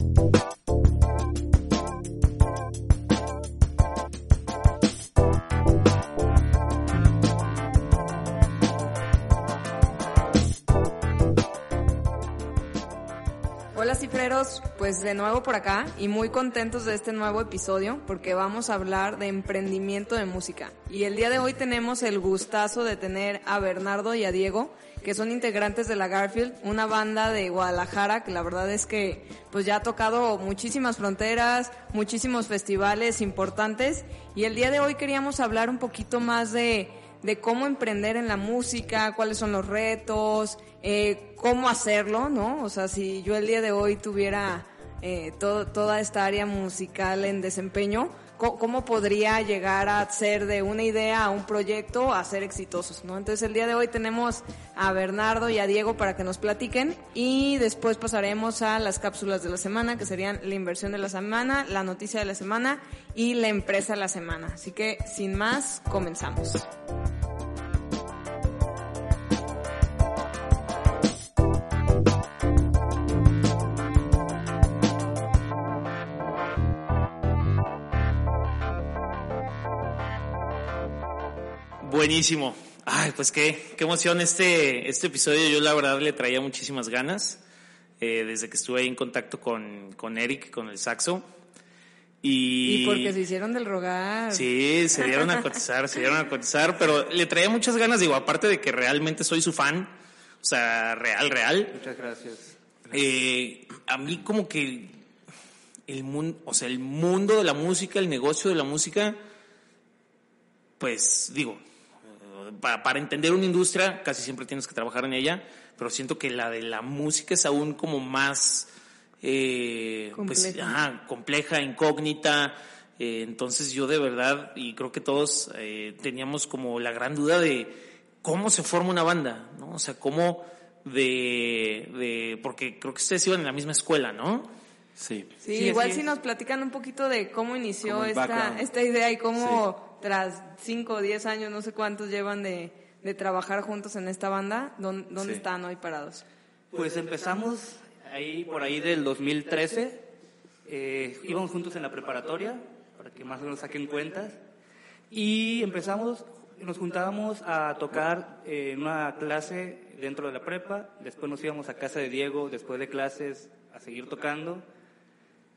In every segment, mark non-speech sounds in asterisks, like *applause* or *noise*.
Hola cifreros, pues de nuevo por acá y muy contentos de este nuevo episodio porque vamos a hablar de emprendimiento de música. Y el día de hoy tenemos el gustazo de tener a Bernardo y a Diego, que son integrantes de la Garfield, una banda de Guadalajara que la verdad es que pues ya ha tocado muchísimas fronteras, muchísimos festivales importantes y el día de hoy queríamos hablar un poquito más de de cómo emprender en la música, cuáles son los retos, eh, cómo hacerlo, ¿no? O sea, si yo el día de hoy tuviera eh, todo, toda esta área musical en desempeño, ¿cómo, ¿cómo, podría llegar a ser de una idea a un proyecto a ser exitosos, ¿no? Entonces el día de hoy tenemos a Bernardo y a Diego para que nos platiquen y después pasaremos a las cápsulas de la semana, que serían la inversión de la semana, la noticia de la semana y la empresa de la semana. Así que, sin más, comenzamos. Buenísimo. Ay, pues qué, qué emoción este, este episodio. Yo la verdad le traía muchísimas ganas eh, desde que estuve ahí en contacto con, con Eric, con el saxo. Y, y porque se hicieron del rogar. Sí, se dieron a cotizar, se dieron a cotizar, pero le traía muchas ganas, digo, aparte de que realmente soy su fan, o sea, real, real. Muchas gracias. Eh, a mí como que el mundo, o sea, el mundo de la música, el negocio de la música, pues digo, para, para, entender una industria casi siempre tienes que trabajar en ella, pero siento que la de la música es aún como más eh, compleja. Pues, ajá, compleja, incógnita. Eh, entonces yo de verdad, y creo que todos eh, teníamos como la gran duda de cómo se forma una banda, ¿no? O sea, cómo de, de porque creo que ustedes iban en la misma escuela, ¿no? Sí. Sí, sí igual si nos platican un poquito de cómo inició esta, esta idea y cómo sí. Tras 5 o 10 años, no sé cuántos llevan de, de trabajar juntos en esta banda, ¿dónde, dónde sí. están hoy parados? Pues empezamos ahí por ahí del 2013, eh, íbamos juntos en la preparatoria, para que más o menos saquen cuentas, y empezamos, nos juntábamos a tocar en una clase dentro de la prepa, después nos íbamos a casa de Diego después de clases a seguir tocando,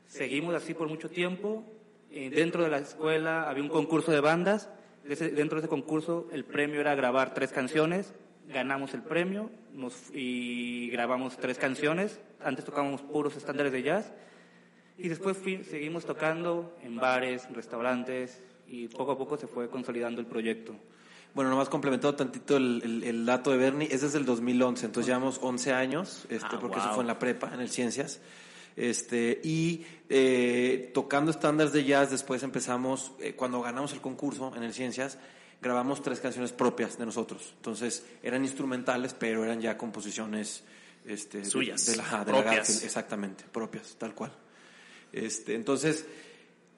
seguimos así por mucho tiempo, eh, dentro de la escuela había un concurso de bandas, dentro de ese concurso el premio era grabar tres canciones, ganamos el premio nos, y grabamos tres canciones. Antes tocábamos puros estándares de jazz y después fui, seguimos tocando en bares, restaurantes y poco a poco se fue consolidando el proyecto. Bueno, nomás complementado tantito el, el, el dato de Bernie, ese es del 2011, entonces llevamos 11 años, este, Ah, porque wow. eso fue en la prepa, en el Ciencias. Este, y eh, tocando estándares de jazz, después empezamos, eh, cuando ganamos el concurso en el Ciencias, grabamos tres canciones propias de nosotros. Entonces eran instrumentales, pero eran ya composiciones este, Suyas, de, de la, de la propias. Garfield, exactamente, propias, tal cual. Este, entonces,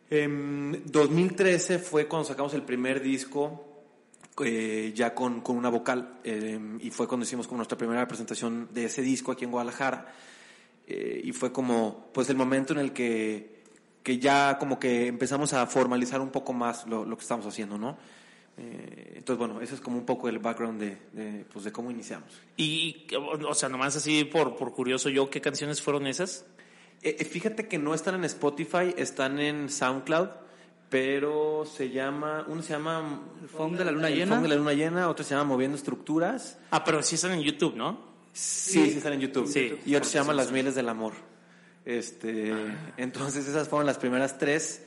en 2013 fue cuando sacamos el primer disco eh, ya con, con, una vocal eh, y fue cuando hicimos como nuestra primera presentación de ese disco aquí en Guadalajara eh, y fue como pues el momento en el que, que ya como que empezamos a formalizar un poco más lo, lo que estamos haciendo, ¿no? Eh, entonces, bueno, ese es como un poco el background de, de, pues, de cómo iniciamos. Y, o sea, nomás así por, por curioso yo, ¿qué canciones fueron esas? Eh, fíjate que no están en Spotify, están en SoundCloud, pero se llama, uno se llama El Funk de la Luna el Llena. Funk de la Luna Llena, otro se llama Moviendo Estructuras. Ah, pero sí están en YouTube, ¿no? Sí, sí, están en YouTube. Sí. Y otro se llama Las Mieles del Amor. Este, entonces esas fueron las primeras tres.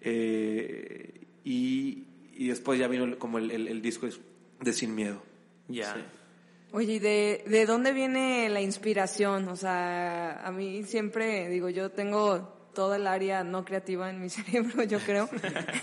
eh, y, y después ya vino como el, el- el disco de Sin Miedo. Ya. Sí. Oye, ¿y de, de dónde viene la inspiración? O sea, a mí siempre, digo, yo tengo toda el área no creativa en mi *laughs* cerebro, yo creo.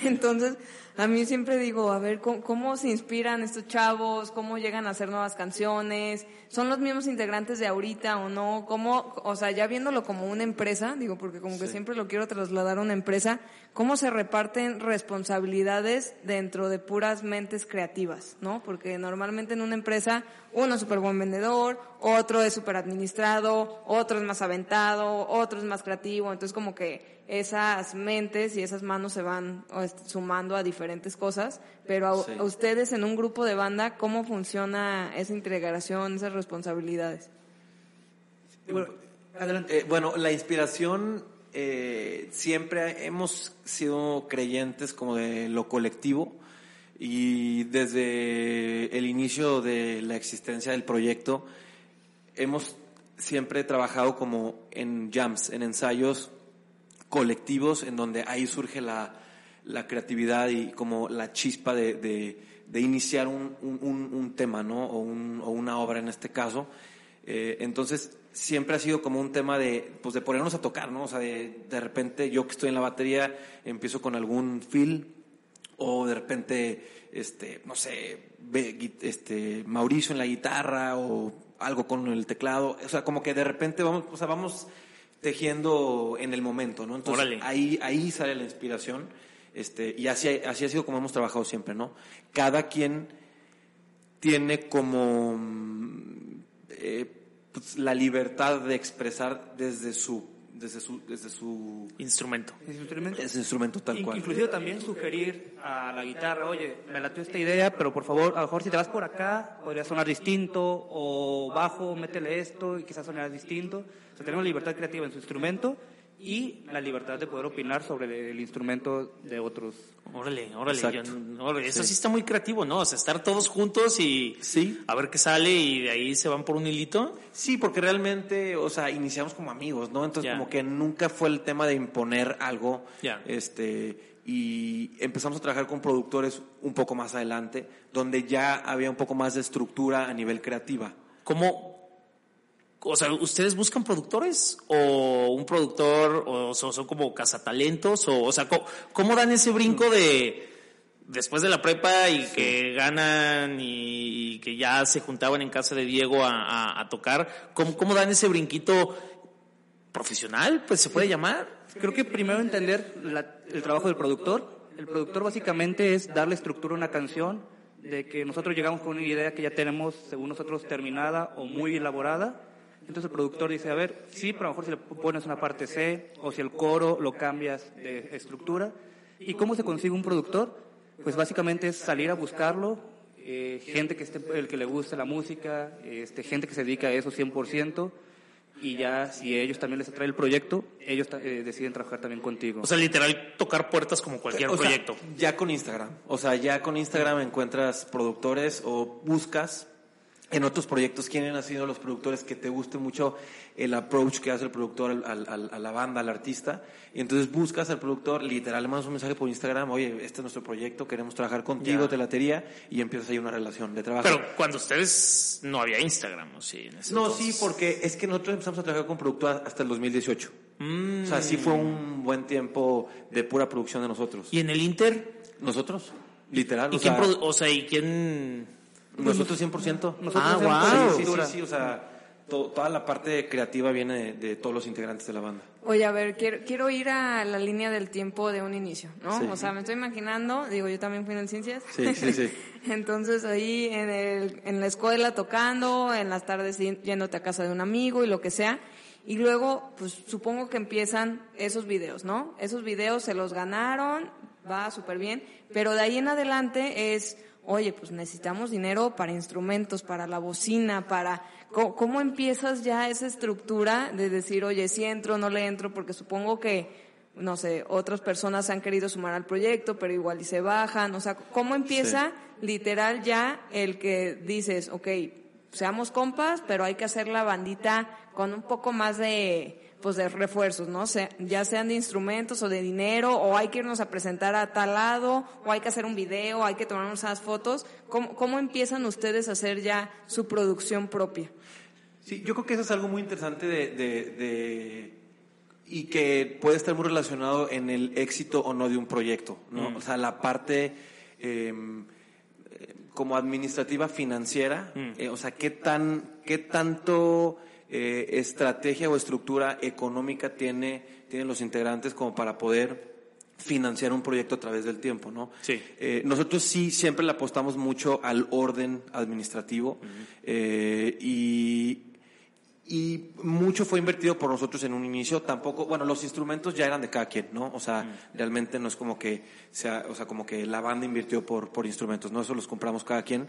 Entonces, a mí siempre digo, a ver, ¿cómo, se inspiran estos chavos? ¿Cómo llegan a hacer nuevas canciones? ¿Son los mismos integrantes de ahorita o no? ¿Cómo, o sea, ya viéndolo como una empresa, digo, porque como que siempre lo quiero trasladar a una empresa, ¿cómo se reparten responsabilidades dentro de puras mentes creativas, no? Porque normalmente en una empresa uno es súper buen vendedor, otro es súper administrado, otro es más aventado, otro es más creativo, entonces como que esas mentes y esas manos se van sumando a diferentes cosas, pero a, ustedes en un grupo de banda, ¿cómo funciona esa integración, esas responsabilidades? Bueno, eh, bueno la inspiración, eh, siempre hemos sido creyentes como de lo colectivo y desde el inicio de la existencia del proyecto hemos siempre trabajado como en jams, en ensayos colectivos en donde ahí surge la, la creatividad y como la chispa de, de, iniciar un, un, un, tema, ¿no? O, o, una obra en este caso. Eh, entonces, siempre ha sido como un tema de, pues de ponernos a tocar, ¿no? O sea, de, de repente yo que estoy en la batería empiezo con algún feel o de repente, este, no sé, este, Mauricio en la guitarra o algo con el teclado. O sea, como que de repente vamos, o sea, vamos tejiendo en el momento, ¿no? Entonces ahí, ahí sale la inspiración. Este, y así, así ha sido como hemos trabajado siempre, ¿no? Cada quien tiene como mm, eh, pues, la libertad de expresar desde su desde su desde su instrumento. instrumento. Ese instrumento tal cual. Inclusive también sugerir a la guitarra, oye, me latió esta idea, pero por favor, a lo mejor si te vas por acá, podría sonar distinto, o bajo, métele esto y quizás sonará distinto. O sea, tenemos libertad creativa en su instrumento y la libertad de poder opinar sobre el, instrumento de otros. Órale, órale, eso sí. está muy creativo, ¿no? O sea, estar todos juntos y sí. a ver qué sale y de ahí se van por un hilito. Sí, porque realmente, o sea, iniciamos como amigos, ¿no? Entonces como que nunca fue el tema de imponer algo. Este, y empezamos a trabajar con productores un poco más adelante, donde ya había un poco más de estructura a nivel creativa. ¿Cómo, o sea, ¿ustedes buscan productores o un productor o son, como cazatalentos o, o sea, ¿cómo, dan ese brinco de después de la prepa y que ganan y, que ya se juntaban en casa de Diego a, tocar? ¿Cómo, ¿Cómo, dan ese brinquito profesional? Pues se puede llamar. Creo que primero entender el trabajo del productor. El productor básicamente es darle estructura a una canción, de que nosotros llegamos con una idea que ya tenemos, según nosotros, terminada o muy elaborada entonces el productor dice, a ver, sí, pero a lo mejor si le pones una parte C o si el coro lo cambias de estructura. ¿Y cómo se consigue un productor? Pues básicamente es salir a buscarlo, eh, gente que esté, el que le guste la música, este, gente que se dedica a eso 100%, y ya si ellos también les atrae el proyecto, ellos eh, deciden trabajar también contigo. O sea, literal tocar puertas como cualquier proyecto. ya con Instagram. O sea, ya con Instagram encuentras productores o buscas en otros proyectos, ¿quiénes han sido los productores que te guste mucho el approach que hace el productor a la banda, al artista? Y entonces buscas al productor, literal, le mandas un mensaje por Instagram, oye, este es nuestro proyecto, queremos trabajar contigo, te latería, y empiezas ahí una relación de trabajo. Pero cuando ustedes no había Instagram, ¿o sí? no, sí, porque es que nosotros empezamos a trabajar con productor hasta el 2018. O sea, sí fue un buen tiempo de pura producción de nosotros. ¿Y en el Inter? Nosotros, literal. ¿Y quién, o sea, ¿y quién nosotros 100%. Nosotros ah, wow. Sí, sí, sí, o sea, toda la parte creativa viene de, todos los integrantes de la banda. Oye, a ver, quiero, quiero ir a la línea del tiempo de un inicio, ¿no? O sea, me estoy imaginando, digo, yo también fui en ciencias. Sí, sí, sí. *laughs* Entonces ahí en, el, en la escuela tocando, en las tardes yéndote a casa de un amigo y lo que sea. Y luego, pues supongo que empiezan esos videos, ¿no? Esos videos se los ganaron, va súper bien, pero de ahí en adelante es oye, pues necesitamos dinero para instrumentos, para la bocina, para... ¿Cómo, empiezas ya esa estructura de decir, oye, si entro, no le entro? Porque supongo que, no sé, otras personas han querido sumar al proyecto, pero igual y se bajan. O sea, ¿cómo empieza literal ya el que dices, ok, seamos compas, pero hay que hacer la bandita con un poco más de pues de refuerzos, ¿no? Se- ya sean de instrumentos o de dinero, o hay que irnos a presentar a tal lado, o hay que hacer un video, hay que tomar unas fotos. ¿Cómo, cómo empiezan ustedes a hacer ya su producción propia? Sí, yo creo que eso es algo muy interesante de, de- de- y que puede estar muy relacionado en el éxito o no de un proyecto, ¿no? O sea, la parte eh, eh, como administrativa financiera, eh, o sea, qué tan, qué tanto eh, estrategia o estructura económica tiene, tienen los integrantes como para poder financiar un proyecto a través del tiempo, ¿no? Sí. Eh, nosotros sí siempre le apostamos mucho al orden administrativo eh, y, y mucho fue invertido por nosotros en un inicio. Tampoco, bueno, los instrumentos ya eran de cada quien, ¿no? O sea, realmente no es como que sea, o sea, como que la banda invirtió por, por instrumentos, ¿no? Eso los compramos cada quien.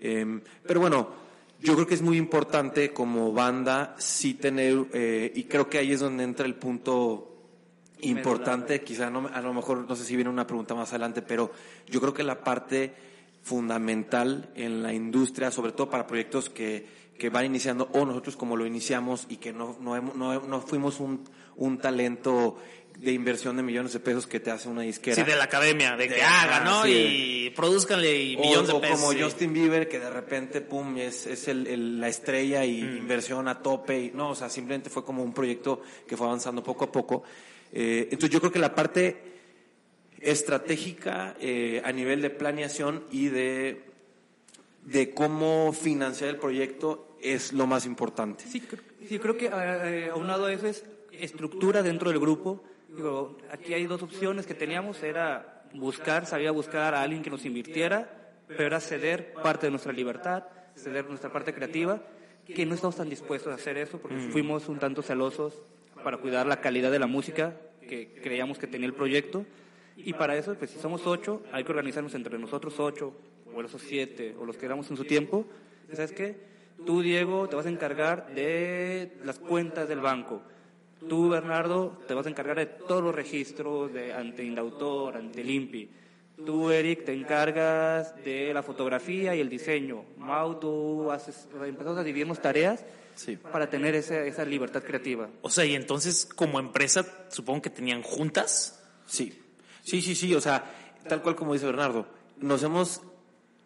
Eh, pero bueno, yo creo que es muy importante como banda sí tener, eh, y creo que ahí es donde entra el punto importante, quizá no, a lo mejor no sé si viene una pregunta más adelante, pero yo creo que la parte fundamental en la industria, sobre todo para proyectos que, que van iniciando, o nosotros como lo iniciamos y que no, no, hemos- no, no fuimos un, un talento de inversión de millones de pesos que te hace una disquera. Sí, de la academia, de que De- haga, ah, ¿no? sí. Y produzcanle y O- millones de o pesos. como sí. Justin Bieber, que de repente, pum, es, es el, el- la estrella y Mm. inversión a tope. Y, no, o sea, simplemente fue como un proyecto que fue avanzando poco a poco. Eh, entonces yo creo que la parte estratégica eh, a nivel de planeación y de, de cómo financiar el proyecto es lo más importante. Sí, cr- sí, creo que eh, aunado a eso es estructura dentro del grupo. Digo, aquí hay dos opciones que teníamos, era buscar, sabía buscar a alguien que nos invirtiera, pero era ceder parte de nuestra libertad, ceder nuestra parte creativa, que no estamos tan dispuestos a hacer eso porque fuimos un tanto celosos para cuidar la calidad de la música que creíamos que tenía el proyecto. Y para eso, pues si somos ocho, hay que organizarnos entre nosotros ocho, o esos siete, o los que éramos en su tiempo. ¿Sabes qué? Tú, Diego, te vas a encargar de las cuentas del banco. Tú, Bernardo, te vas a encargar de todos los registros de, ante Indautor, ante el INPI. Tú, Eric, te encargas de la fotografía y el diseño. Mau, tú haces, empezamos a dividirnos tareas Sí. para tener esa, esa libertad creativa. O sea, y entonces como empresa supongo que tenían juntas. Sí, sí, sí, sí, o sea, tal cual como dice Bernardo, nos hemos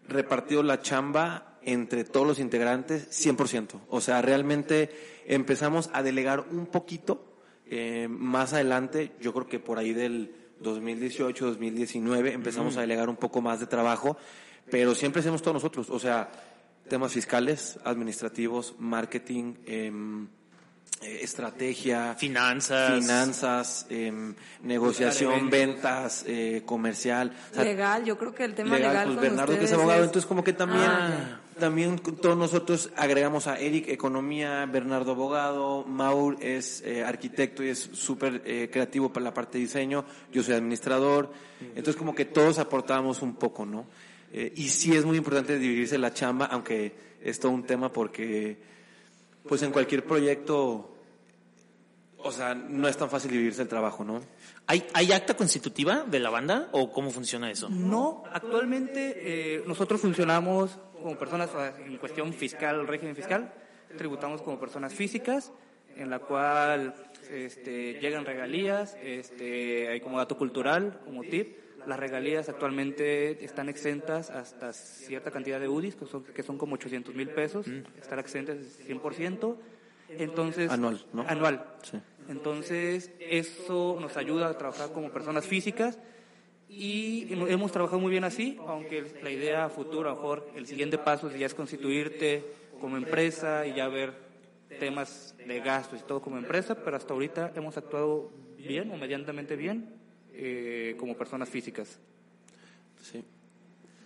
repartido la chamba entre todos los integrantes 100%. O sea, realmente empezamos a delegar un poquito eh, más adelante, yo creo que por ahí del 2018, 2019 empezamos a delegar un poco más de trabajo, pero siempre hacemos todos nosotros, o sea, temas fiscales, administrativos, marketing, em, eh, estrategia, Finanzas. finanzas, em, negociación, ventas, eh, comercial. o sea, Legal, yo creo que el tema legal, legal, pues con Bernardo que es abogado, es- entonces como que también, Ah, también todos nosotros agregamos a Eric economía, Bernardo abogado, Maur es eh, arquitecto y es súper eh, creativo para la parte de diseño, yo soy administrador, entonces como que todos aportábamos un poco, ¿no? Eh, y sí es muy importante dividirse la chamba, aunque es todo un tema porque pues en cualquier proyecto, o sea, no es tan fácil dividirse el trabajo, ¿no? ¿Hay, ¿Hay acta constitutiva de la banda o cómo funciona eso? No, actualmente eh, nosotros funcionamos como personas en cuestión fiscal, régimen fiscal, tributamos como personas físicas, en la cual este, llegan regalías, este, hay como dato cultural, como tip. Las regalías actualmente están exentas hasta cierta cantidad de UDIs, que son, que son como 800 mil pesos, están exentas 100%. Entonces, Anual, ¿no? Anual. Sí. Entonces, eso nos ayuda a trabajar como personas físicas y hemos trabajado muy bien así, aunque la idea a futuro, a lo mejor el siguiente paso ya es constituirte como empresa y ya ver temas de gastos y todo como empresa, pero hasta ahorita hemos actuado bien o medianamente bien eh, como personas físicas. Sí.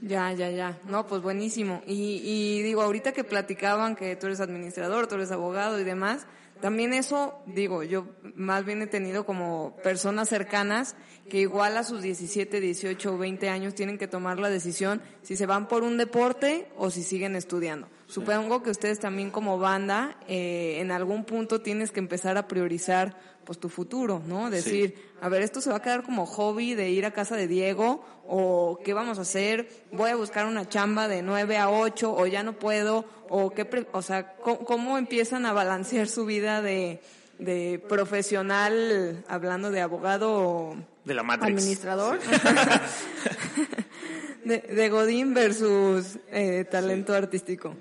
Ya, ya, ya. No, pues buenísimo. Y, y digo, ahorita que platicaban que tú eres administrador, tú eres abogado y demás, también eso, digo, yo más bien he tenido como personas cercanas que igual a sus 17, 18 o 20 años tienen que tomar la decisión si se van por un deporte o si siguen estudiando. Supongo que ustedes también como banda, eh, en algún punto tienes que empezar a priorizar pues tu futuro, ¿no? Decir, a ver, esto se va a quedar como hobby de ir a casa de Diego o qué vamos a hacer, voy a buscar una chamba de 9 a 8 o ya no puedo o qué, pre- o sea, ¿cómo, cómo empiezan a balancear su vida de de profesional, hablando de abogado De la Matrix. administrador, *laughs* de, de Godín versus eh, talento artístico.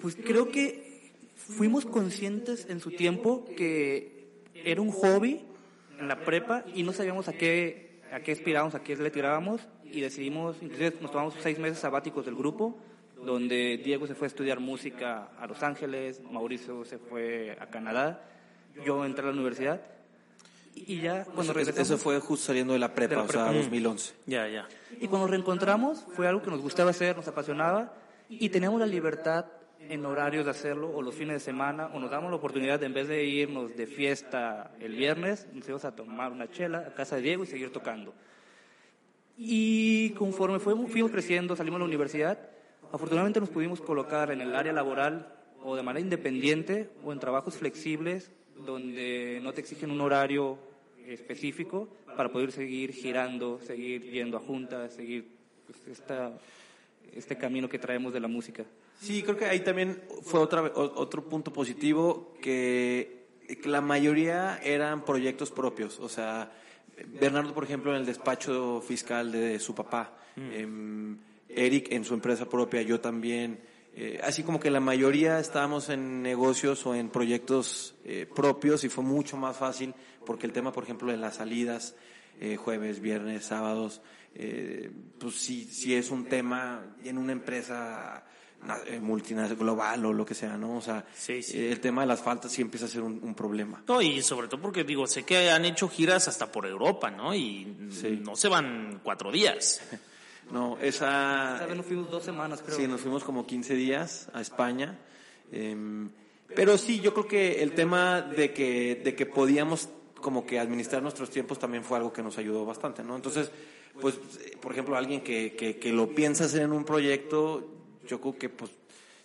Pues creo que fuimos conscientes en su tiempo que era un hobby en la prepa y no sabíamos a qué, a qué aspirábamos, a qué le tirábamos y decidimos, inclusive nos tomamos seis meses sabáticos del grupo, donde Diego se fue a estudiar música a Los Ángeles, Mauricio se fue a Canadá, yo entré a la universidad y ya cuando Eso- regresamos... Eso fue justo saliendo de la prepa, De la o sea, prepa. 2011. Ya, ya. Y cuando nos reencontramos fue algo que nos gustaba hacer, nos apasionaba y teníamos la libertad en horarios de hacerlo o los fines de semana o nos damos la oportunidad de en vez de irnos de fiesta el viernes, nos íbamos a tomar una chela a casa de Diego y seguir tocando. Y conforme fuimos, fuimos creciendo, salimos de la universidad, afortunadamente nos pudimos colocar en el área laboral o de manera independiente o en trabajos flexibles donde no te exigen un horario específico para poder seguir girando, seguir yendo a juntas, seguir pues, esta, este camino que traemos de la música. Sí, creo que ahí también fue otra, otro punto positivo que, la mayoría eran proyectos propios. O sea, Bernardo, por ejemplo, en el despacho fiscal de su papá, em, Eric en su empresa propia, yo también. eh, así como que la mayoría estábamos en negocios o en proyectos eh, propios y fue mucho más fácil porque el tema, por ejemplo, de las salidas, eh, jueves, viernes, sábados, eh, pues sí, sí es un tema en una empresa multinacional, global o lo que sea, ¿no? O sea, Sí, sí. eh, el tema de las faltas sí empieza a ser un, un problema. No, y sobre todo porque digo, sé que han hecho giras hasta por Europa, ¿no? Y Sí. no se van cuatro días. *laughs* No, esa... Esta vez nos fuimos dos semanas, creo. Sí, nos fuimos como 15 días a España. em, pero sí, yo creo que el tema de que, de que podíamos como que administrar nuestros tiempos también fue algo que nos ayudó bastante, ¿no? Entonces, pues, eh, por ejemplo, alguien que, que, que lo piensa hacer en un proyecto, yo creo que pues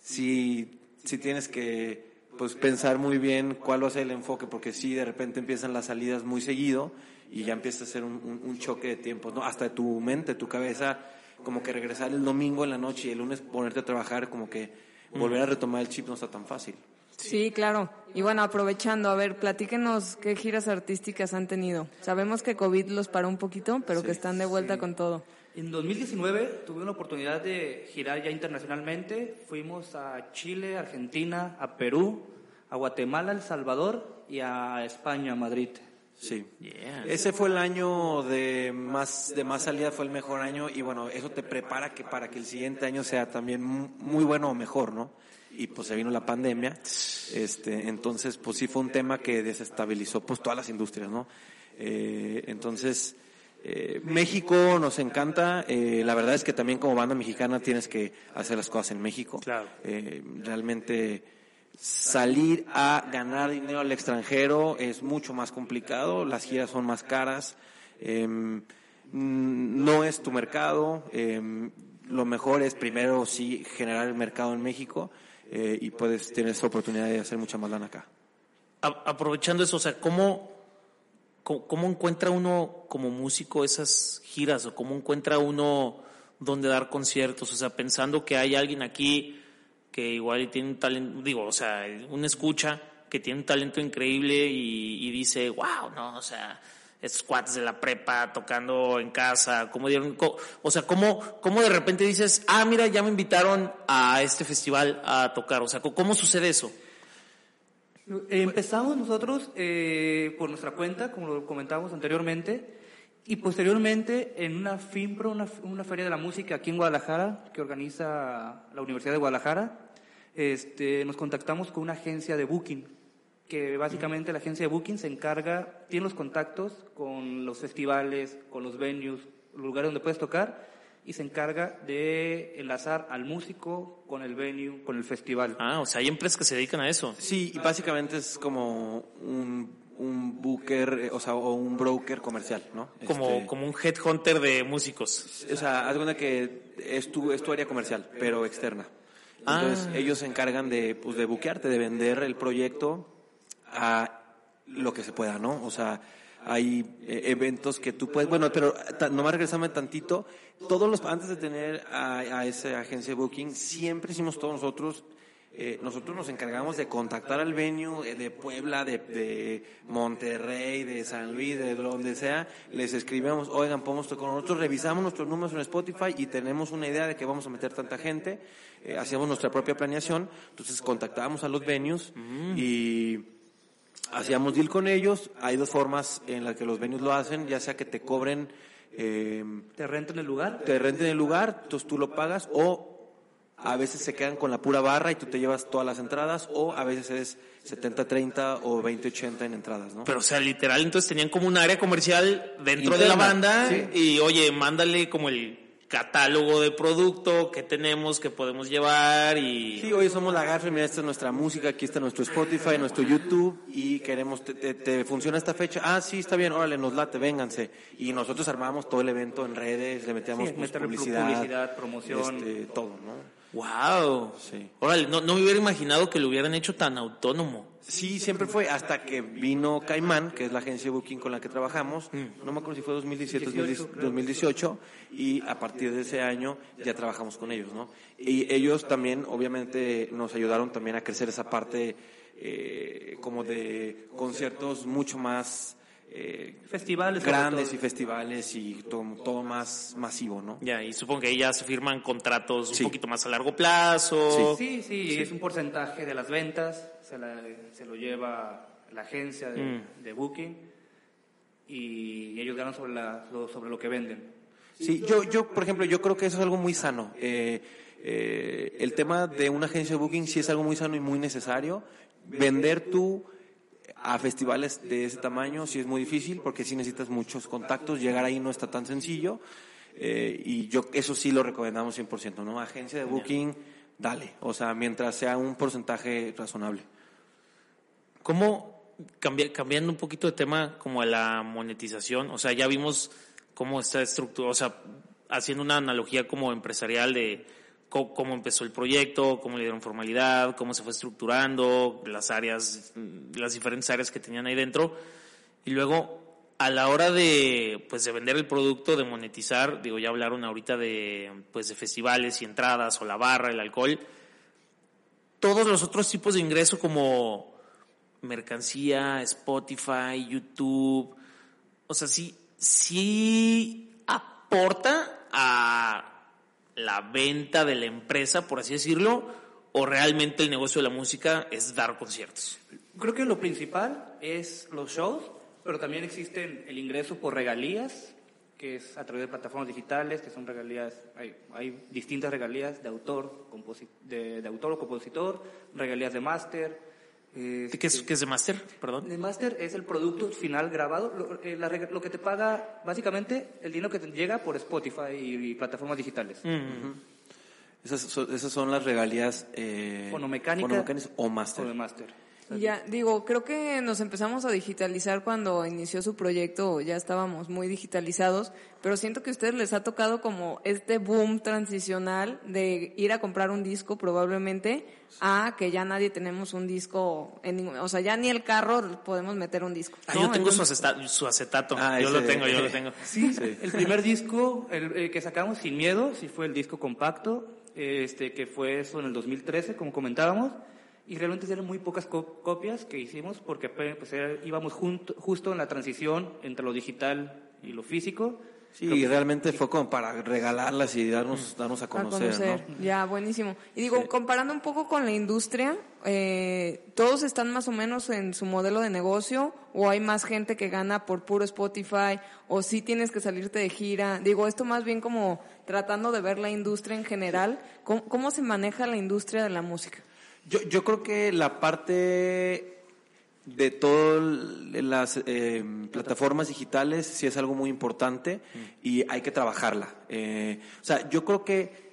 sí, sí tienes que pues pensar muy bien cuál va a ser el enfoque, porque sí, de repente empiezan las salidas muy seguido y ya empieza a ser un, un- un choque de tiempos, ¿no? Hasta de tu mente, tu cabeza, como que regresar el domingo en la noche y el lunes ponerte a trabajar, como que volver a retomar el chip no está tan fácil. Sí, claro. Y bueno, aprovechando, a ver, platíquenos qué giras artísticas han tenido. Sabemos que COVID los paró un poquito, pero que están de vuelta con todo. En 2019 tuve una oportunidad de girar ya internacionalmente. Fuimos a Chile, Argentina, a Perú, a Guatemala, El Salvador y a España, Madrid. Sí. Yeah. Ese fue el año de más de más salida, fue el mejor año y bueno, eso te prepara que para que el siguiente año sea también mu- muy bueno o mejor, ¿no? Y pues se vino la pandemia, este, entonces pues sí fue un tema que desestabilizó pues todas las industrias, ¿no? Eh, entonces eh, México nos encanta, eh, la verdad es que también como banda mexicana tienes que hacer las cosas en México. Claro. Eh, realmente salir a ganar dinero al extranjero es mucho más complicado, las giras son más caras, em, no es tu mercado, em, lo mejor es primero sí generar el mercado en México eh, y puedes tener esa oportunidad de hacer mucha más lana acá. A- aprovechando eso, o sea, ¿cómo, cómo, encuentra uno como músico esas giras o cómo encuentra uno dónde dar conciertos? O sea, pensando que hay alguien aquí que igual tiene un talento, digo, o sea, un escucha que tiene un talento increíble y, dice, wow, no, o sea, estos cuates de la prepa tocando en casa, ¿cómo dieron, o sea, cómo, cómo de repente dices, ah, mira, ya me invitaron a este festival a tocar, o sea, ¿cómo sucede eso? Empezamos nosotros eh, por nuestra cuenta, como lo comentábamos anteriormente, y posteriormente en una FIMPRO, una feria de la música aquí en Guadalajara, que organiza la Universidad de Guadalajara, este, nos contactamos con una agencia de booking, que básicamente la agencia de booking se encarga, tiene los contactos con los festivales, con los venues, lugares donde puedes tocar, y se encarga de enlazar al músico con el venue, con el festival. Ah, o sea, hay empresas que se dedican a eso. Sí, y básicamente es como un, un booker, eh, o sea, o un broker comercial, ¿no? Como, Este, como un headhunter de músicos. O sea, haz cuenta que es tu, es tu área comercial, pero externa. Entonces, Ah. ellos se encargan de, pues, de buquearte, de vender el proyecto a lo que se pueda, ¿no? O sea, hay eh, eventos que tú puedes, bueno, pero nomás regresame tantito, todos los, antes de tener a, a esa agencia de booking, siempre hicimos todos nosotros eh, nosotros nos encargamos de contactar al venue eh, de Puebla, de, de, Monterrey, de San Luis, de donde sea, les escribimos, oigan, podemos con nosotros, revisamos nuestros números en Spotify y tenemos una idea de que vamos a meter tanta gente, eh, hacíamos nuestra propia planeación, entonces contactábamos a los venues Mm. y hacíamos deal con ellos, hay dos formas en las que los venues lo hacen, ya sea que te cobren... Eh, ¿Te rentan el lugar? te renten el lugar, entonces tú lo pagas o a veces se quedan con la pura barra y tú te llevas todas las entradas o a veces es 70-30 o 20-80 en entradas, ¿no? Pero, o sea, literal, entonces tenían como un área comercial dentro de la banda sí. y, oye, mándale como el catálogo de producto que tenemos, que podemos llevar y... Sí, hoy somos la Garfe, mira, esta es nuestra música, aquí está nuestro Spotify, nuestro YouTube y queremos, te, te- te funciona esta fecha? Ah, sí, está bien, órale, nos late, vénganse. Y nosotros armamos todo el evento en redes, le metíamos Sí, pues, publicidad, publicidad, promoción. este, todo, ¿no? ¡Wow! Sí. Órale, no, no me hubiera imaginado que lo hubieran hecho tan autónomo. Sí, siempre fue hasta que vino Caimán, que es la agencia de booking con la que trabajamos. Mm. No me acuerdo si fue 2017 o 18, creo. 2018 y a partir de ese año ya trabajamos con ellos, ¿no? Y ellos también, obviamente, nos ayudaron también a crecer esa parte eh, como de conciertos mucho más eh, Festivales. grandes y festivales y todo, todo más masivo, ¿no? Ya, y supongo que ahí ya se firman contratos un Sí. poquito más a largo plazo. Sí, sí, es un porcentaje de las ventas, se, la- se lo lleva la agencia de, Mm. de Booking y ellos ganan sobre, la- lo- sobre lo que venden. Sí, yo, yo, por ejemplo, yo creo que eso es algo muy sano. Eh, eh, el tema de una agencia de booking sí es algo muy sano y muy necesario. Vender tú a festivales de ese tamaño sí es muy difícil porque sí necesitas muchos contactos. Llegar ahí no está tan sencillo. Eh, y yo eso sí lo recomendamos 100%, ¿no? Agencia de booking, dale. O sea, mientras sea un porcentaje razonable. ¿Cómo, cambia- cambiando un poquito de tema como a la monetización? O sea, ya vimos cómo está estructurado, o sea, haciendo una analogía como empresarial de co- cómo empezó el proyecto, cómo le dieron formalidad, cómo se fue estructurando, las áreas, las diferentes áreas que tenían ahí dentro. Y luego, a la hora de, pues, de vender el producto, de monetizar, digo, ya hablaron ahorita de, pues, de festivales y entradas o la barra, el alcohol. Todos los otros tipos de ingreso como mercancía, Spotify, YouTube, o sea, sí, sí aporta a la venta de la empresa, por así decirlo, o realmente el negocio de la música es dar conciertos. Creo que lo principal es los shows, pero también existen el ingreso por regalías, que es a través de plataformas digitales, que son regalías, hay, distintas regalías de autor, de, de autor o compositor, regalías de máster. Eh, ¿Qué es, qué es de máster? Perdón. El máster es el producto final grabado, lo, eh, la lo que te paga básicamente el dinero que te llega por Spotify y, y plataformas digitales. Mm. Esas son, esas son las regalías eh, Fonomecánica fonomecánicas o O máster. de máster. Ya, digo, creo que nos empezamos a digitalizar cuando inició su proyecto, ya estábamos muy digitalizados, pero siento que a ustedes les ha tocado como este boom transicional de ir a comprar un disco probablemente a que ya nadie tenemos un disco, en ningún- o sea, ya ni el carro podemos meter un disco. Ah, ¿no? yo tengo su, Entonces- aceta- su acetato. Ah, yo ese- lo tengo, yo lo tengo. Sí, el primer disco el, el que sacamos sin miedo, sí fue el disco compacto, este que fue eso en el 2013, como comentábamos, y realmente eran muy pocas co- copias que hicimos porque pues, era- íbamos junto- justo en la transición entre lo digital y lo físico. Sí, y realmente fue como para regalarlas y darnos, darnos a a conocer, conocer. ¿no? Ya, buenísimo. Y digo, Sí. comparando un poco con la industria, eh, ¿todos están más o menos en su modelo de negocio? ¿O hay más gente que gana por puro Spotify? ¿O sí tienes que salirte de gira? Digo, esto más bien como tratando de ver la industria en general. ¿Cómo, cómo se maneja la industria de la música? Yo, yo creo que la parte de todas las eh, plataformas digitales sí es algo muy importante y hay que trabajarla. Eh, o sea, yo creo que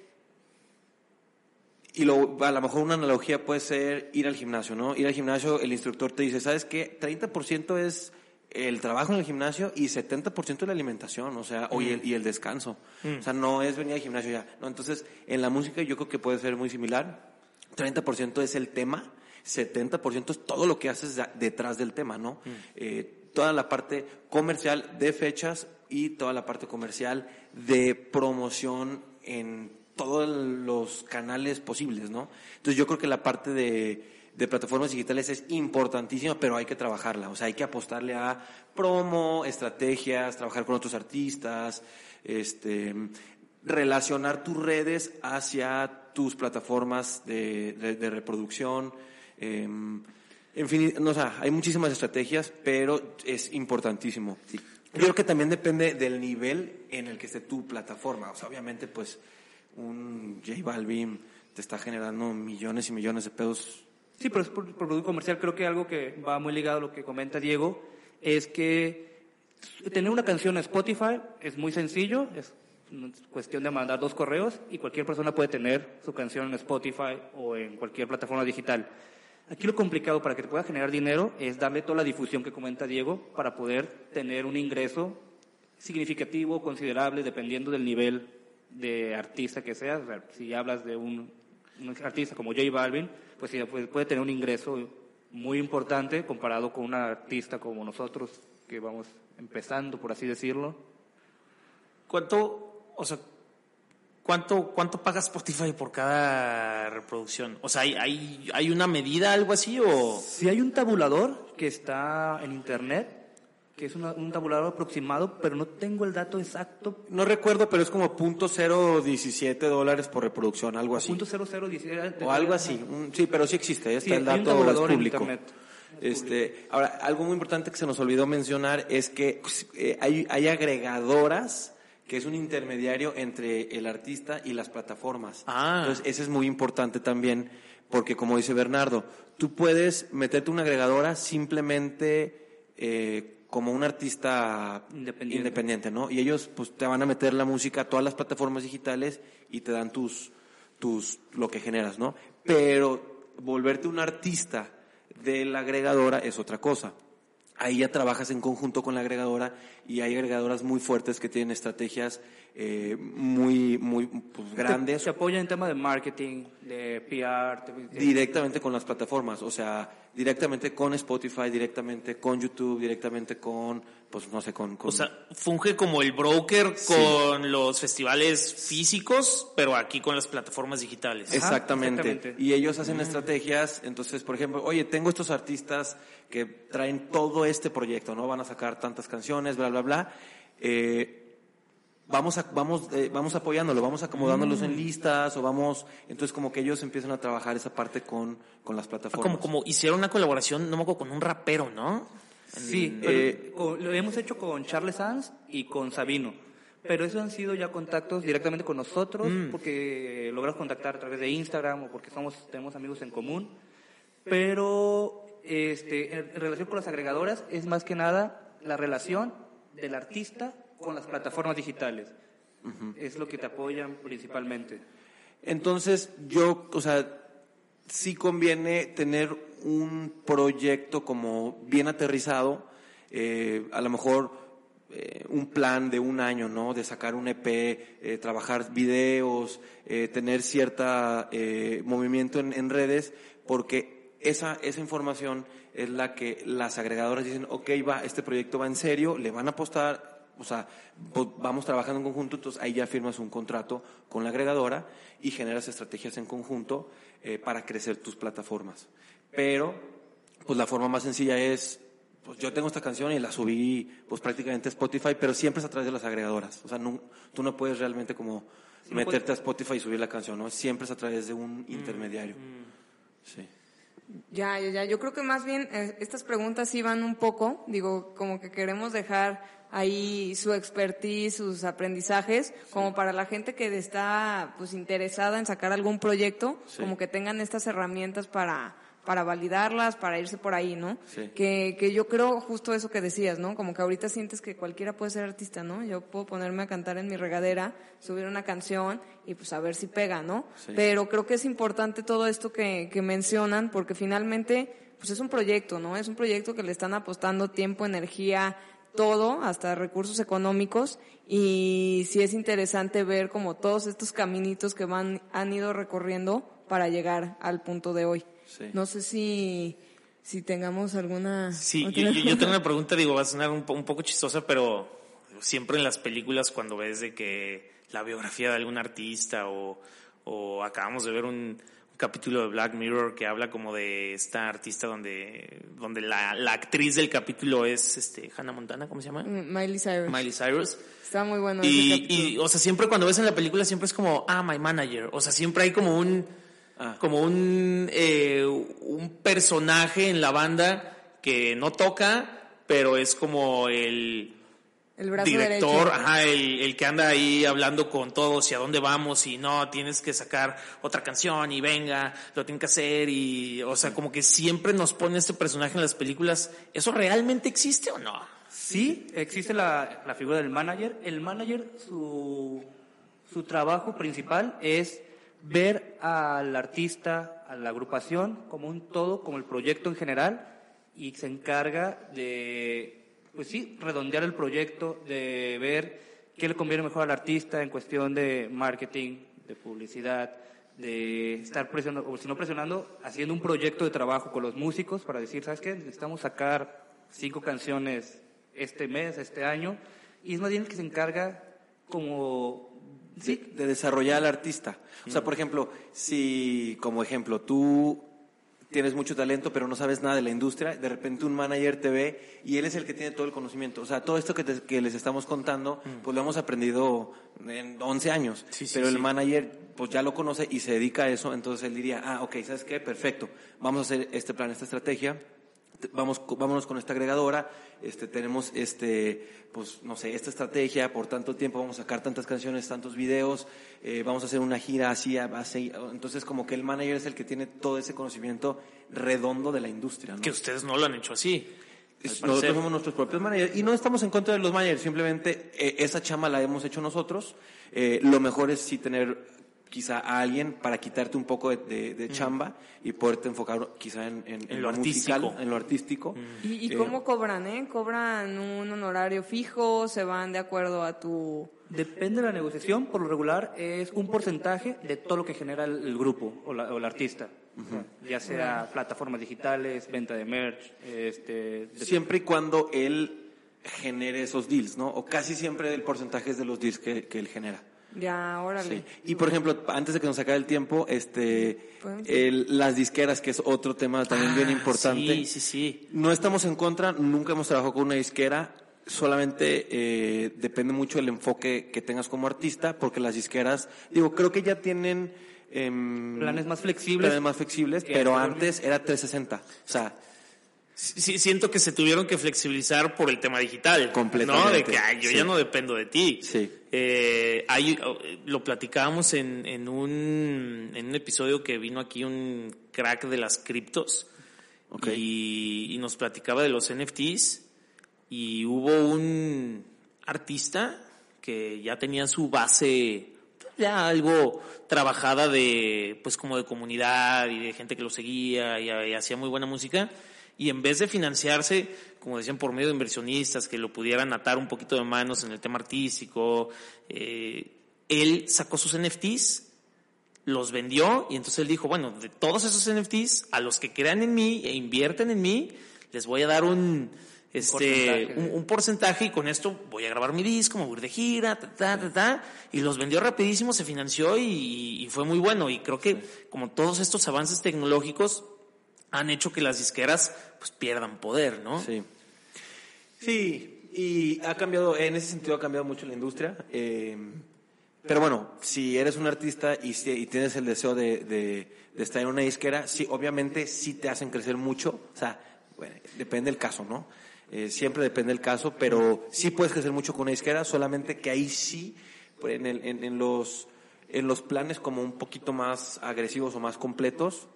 y lo, a lo mejor una analogía puede ser ir al gimnasio, ¿no? Ir al gimnasio, el instructor te dice, ¿sabes qué? 30% es el trabajo en el gimnasio y 70% es la alimentación, o sea, o y, el, y el descanso. O sea, no es venir al gimnasio ya. No, entonces, en la música yo creo que puede ser muy similar. 30% es el tema, 70% es todo lo que haces detrás del tema, ¿no? Eh, toda la parte comercial de fechas y toda la parte comercial de promoción en todos los canales posibles, ¿no? Entonces yo creo que la parte de, de plataformas digitales es importantísima, pero hay que trabajarla, o sea, hay que apostarle a promo, estrategias, trabajar con otros artistas, este, relacionar tus redes hacia tus plataformas de, de, reproducción. Em, en fin, no, o sea, hay muchísimas estrategias, pero es importantísimo. Yo creo que también depende del nivel en el que esté tu plataforma. O sea, obviamente, pues, un J Balvin te está generando millones y millones de pesos. Sí, pero es por, producto comercial. Creo que algo que va muy ligado a lo que comenta Diego es que tener una canción en Spotify es muy sencillo, es cuestión de mandar dos correos y cualquier persona puede tener su canción en Spotify o en cualquier plataforma digital. Aquí lo complicado para que te pueda generar dinero es darle toda la difusión que comenta Diego para poder tener un ingreso significativo, considerable, dependiendo del nivel de artista que seas. si hablas de un, artista como J Balvin, pues puede tener un ingreso muy importante comparado con un artista como nosotros que vamos empezando, por así decirlo. ¿Cuánto, o sea, ¿Cuánto, ¿Cuánto paga Spotify por cada reproducción? O sea, ¿hay, hay, hay una medida, algo así? O... Si hay un tabulador que está en internet, que es un tabulador aproximado, pero no tengo el dato exacto. No recuerdo, pero es como punto .017 dólares por reproducción, algo así. Punto .017. O algo así. sí, pero sí existe, está el dato es público. Este, ahora, algo muy importante que se nos olvidó mencionar es que eh, hay, hay agregadoras que es un intermediario entre el artista y las plataformas. Ah. Entonces, ese es muy importante también, porque como dice Bernardo, tú puedes meterte una agregadora simplemente eh, como un artista independiente. ¿no? Y ellos pues te van a meter la música a todas las plataformas digitales y te dan tus, tus, lo que generas, ¿no? Pero volverte un artista de la agregadora es otra cosa ahí ya trabajas en conjunto con la agregadora y hay agregadoras muy fuertes que tienen estrategias eh, muy muy pues, grandes. Se apoya en tema de marketing, de PR. Directamente con las plataformas, o sea, directamente con Spotify, directamente con YouTube, directamente con, pues no sé, con... O sea, funge como el broker con los festivales físicos, pero aquí con las plataformas digitales. exactamente. Y ellos hacen mm. estrategias, entonces, por ejemplo, oye, tengo estos artistas que traen todo este proyecto, ¿no? Van a sacar tantas canciones, bla, bla, bla. Eh, vamos a, vamos eh, vamos apoyándolo, vamos acomodándolos en mm. listas o vamos, entonces como que ellos empiezan a trabajar esa parte con, con las plataformas. Como, como hicieron una colaboración, no me acuerdo, con un rapero, ¿no? Sí, eh, lo hemos hecho con Charles Sanz y con Sabino. Pero eso han sido ya contactos directamente con nosotros, mm. porque logramos contactar a través de Instagram o porque somos, tenemos amigos en común. Pero este, en relación con las agregadoras es más que nada la relación del artista con las plataformas digitales. Es lo que te apoyan principalmente. Entonces, yo, o sea, sí conviene tener un proyecto como bien aterrizado, eh, a lo mejor eh, un plan de un año, ¿no? De sacar un EP, eh, trabajar videos, tener cierta movimiento en, redes, porque esa, esa información es la que las agregadoras dicen, ok, va, este proyecto va en serio, le van a apostar, o sea, vamos trabajando en conjunto, entonces ahí ya firmas un contrato con la agregadora y generas estrategias en conjunto para crecer tus plataformas. Pero, pues la forma más sencilla es, pues yo tengo esta canción y la subí pues prácticamente a Spotify, pero siempre es a través de las agregadoras. O sea, tú no puedes realmente como meterte a Spotify y subir la canción, ¿no? Siempre es a través de un mm, intermediario. Mm. Sí. Ya, ya, ya. Yo creo que más bien eh, estas preguntas iban un poco, digo, como que queremos dejar ahí su expertise, sus aprendizajes, como para la gente que está pues interesada en sacar algún proyecto, como que tengan estas herramientas para para validarlas, para irse por ahí, ¿no? Que, que yo creo justo eso que decías, ¿no? Como que ahorita sientes que cualquiera puede ser artista, ¿no? Yo puedo ponerme a cantar en mi regadera, subir una canción y pues a ver si pega, ¿no? Pero creo que es importante todo esto que, que mencionan porque finalmente pues es un proyecto, ¿no? Es un proyecto que le están apostando tiempo, energía, todo, hasta recursos económicos, y sí es interesante ver como todos estos caminitos que van, han ido recorriendo para llegar al punto de hoy. No sé si, si tengamos alguna... Sí, yo, tengo una *laughs* pregunta, digo, va a sonar un, un poco chistosa, pero siempre en las películas cuando ves de que la biografía de algún artista o, o acabamos de ver un, capítulo de Black Mirror que habla como de esta artista donde, donde la, la actriz del capítulo es este Hannah Montana, ¿cómo se llama? Mm, Miley Cyrus. Miley Cyrus. Está muy bueno. ese Y, capítulo. y, o sea, siempre cuando ves en la película siempre es como, ah, my manager. O sea, siempre hay como un, Ah. como un, eh, un personaje en la banda que no toca, pero es como el el brazo director, derecho. ajá, el, el que anda ahí hablando con todos y a dónde vamos y no, tienes que sacar otra canción y venga, lo tienen que hacer y, o sea, como que siempre nos pone este personaje en las películas. ¿Eso realmente existe o no? Sí, existe la, la figura del manager. El manager, su, su trabajo principal es ver al artista, a la agrupación, como un todo, como el proyecto en general, y se encarga de, pues sí, redondear el proyecto, de ver qué le conviene mejor al artista en cuestión de marketing, de publicidad, de estar presionando, o si no presionando, haciendo un proyecto de trabajo con los músicos para decir, ¿sabes qué? Necesitamos sacar cinco canciones este mes, este año, y es más bien el que se encarga como... de, de desarrollar al artista. O sea, por ejemplo, si, como ejemplo, tú tienes mucho talento, pero no sabes nada de la industria, de repente un manager te ve y él es el que tiene todo el conocimiento. O sea, todo esto que, te- que les estamos contando, pues lo hemos aprendido en 11 años. Sí, sí, pero el sí. manager, pues ya lo conoce y se dedica a eso, entonces él diría, ah, ok, ¿sabes qué? Perfecto. Vamos a hacer este plan, esta estrategia. Vamos, vámonos con esta agregadora, este, tenemos este, pues, no sé, esta estrategia, por tanto tiempo vamos a sacar tantas canciones, tantos videos, eh, vamos a hacer una gira así, así, entonces como que el manager es el que tiene todo ese conocimiento redondo de la industria, ¿no? Que ustedes no lo han hecho así. Nosotros somos nuestros propios managers y no estamos en contra de los managers, simplemente eh, esa chama la hemos hecho nosotros. Eh, lo mejor es sí tener quizá a alguien para quitarte un poco de, de- de chamba y poderte enfocar quizá en, en- En en lo lo musical, artístico. en lo artístico. ¿Y, y Eh, cómo cobran, eh? ¿Cobran un honorario fijo? ¿Se van de acuerdo a tu...? Depende de la negociación, por lo regular es un porcentaje de todo lo que genera el, el grupo o, la- o el artista. Ya sea plataformas digitales, venta de merch, este, de- Siempre y cuando él genere esos deals, ¿no? O casi siempre el porcentaje es de los deals que, que él genera. Ya, órale. Sí. Y por ejemplo, antes de que nos acabe el tiempo, este, el- las disqueras, que es otro tema también bien Ah, importante. Sí, sí, sí. No estamos en contra, nunca hemos trabajado con una disquera, solamente eh, depende mucho el enfoque que tengas como artista, porque las disqueras, digo, creo que ya tienen em, Planes más flexibles planes más flexibles, pero antes era 360. O sea, Sí, siento que se tuvieron que flexibilizar por el tema digital. Completamente, ¿no? De que ay, yo sí. ya no dependo de ti. Sí. Eh, hay- lo platicábamos en, en, un, en un episodio que vino aquí un crack de las criptos. Ok. Y, y nos platicaba de los NFTs. Y hubo un artista que ya tenía su base ya algo trabajada de pues como de comunidad y de gente que lo seguía y, y hacía muy buena música y en vez de financiarse como decían por medio de inversionistas que lo pudieran atar un poquito de manos en el tema artístico eh, él sacó sus NFTs los vendió y entonces él dijo bueno de todos esos NFTs a los que crean en mí e invierten en mí les voy a dar un este porcentaje. un, un porcentaje y con esto voy a grabar mi disco, me voy a ir de gira, ta, ta, ta, ta, y los vendió rapidísimo, se financió y, y fue muy bueno. Y creo que como todos estos avances tecnológicos han hecho que las disqueras pues pierdan poder, ¿no? Sí. Sí, y ha cambiado, en ese sentido ha cambiado mucho la industria. eh, pero bueno, si eres un artista y, si- y tienes el deseo de, de- de estar en una disquera, sí, obviamente sí te hacen crecer mucho. O sea, bueno, depende del caso, ¿no? Eh, siempre depende del caso, pero sí puedes crecer mucho con una disquera, solamente que ahí sí, en, el- en- en los, en los planes como un poquito más agresivos o más completos,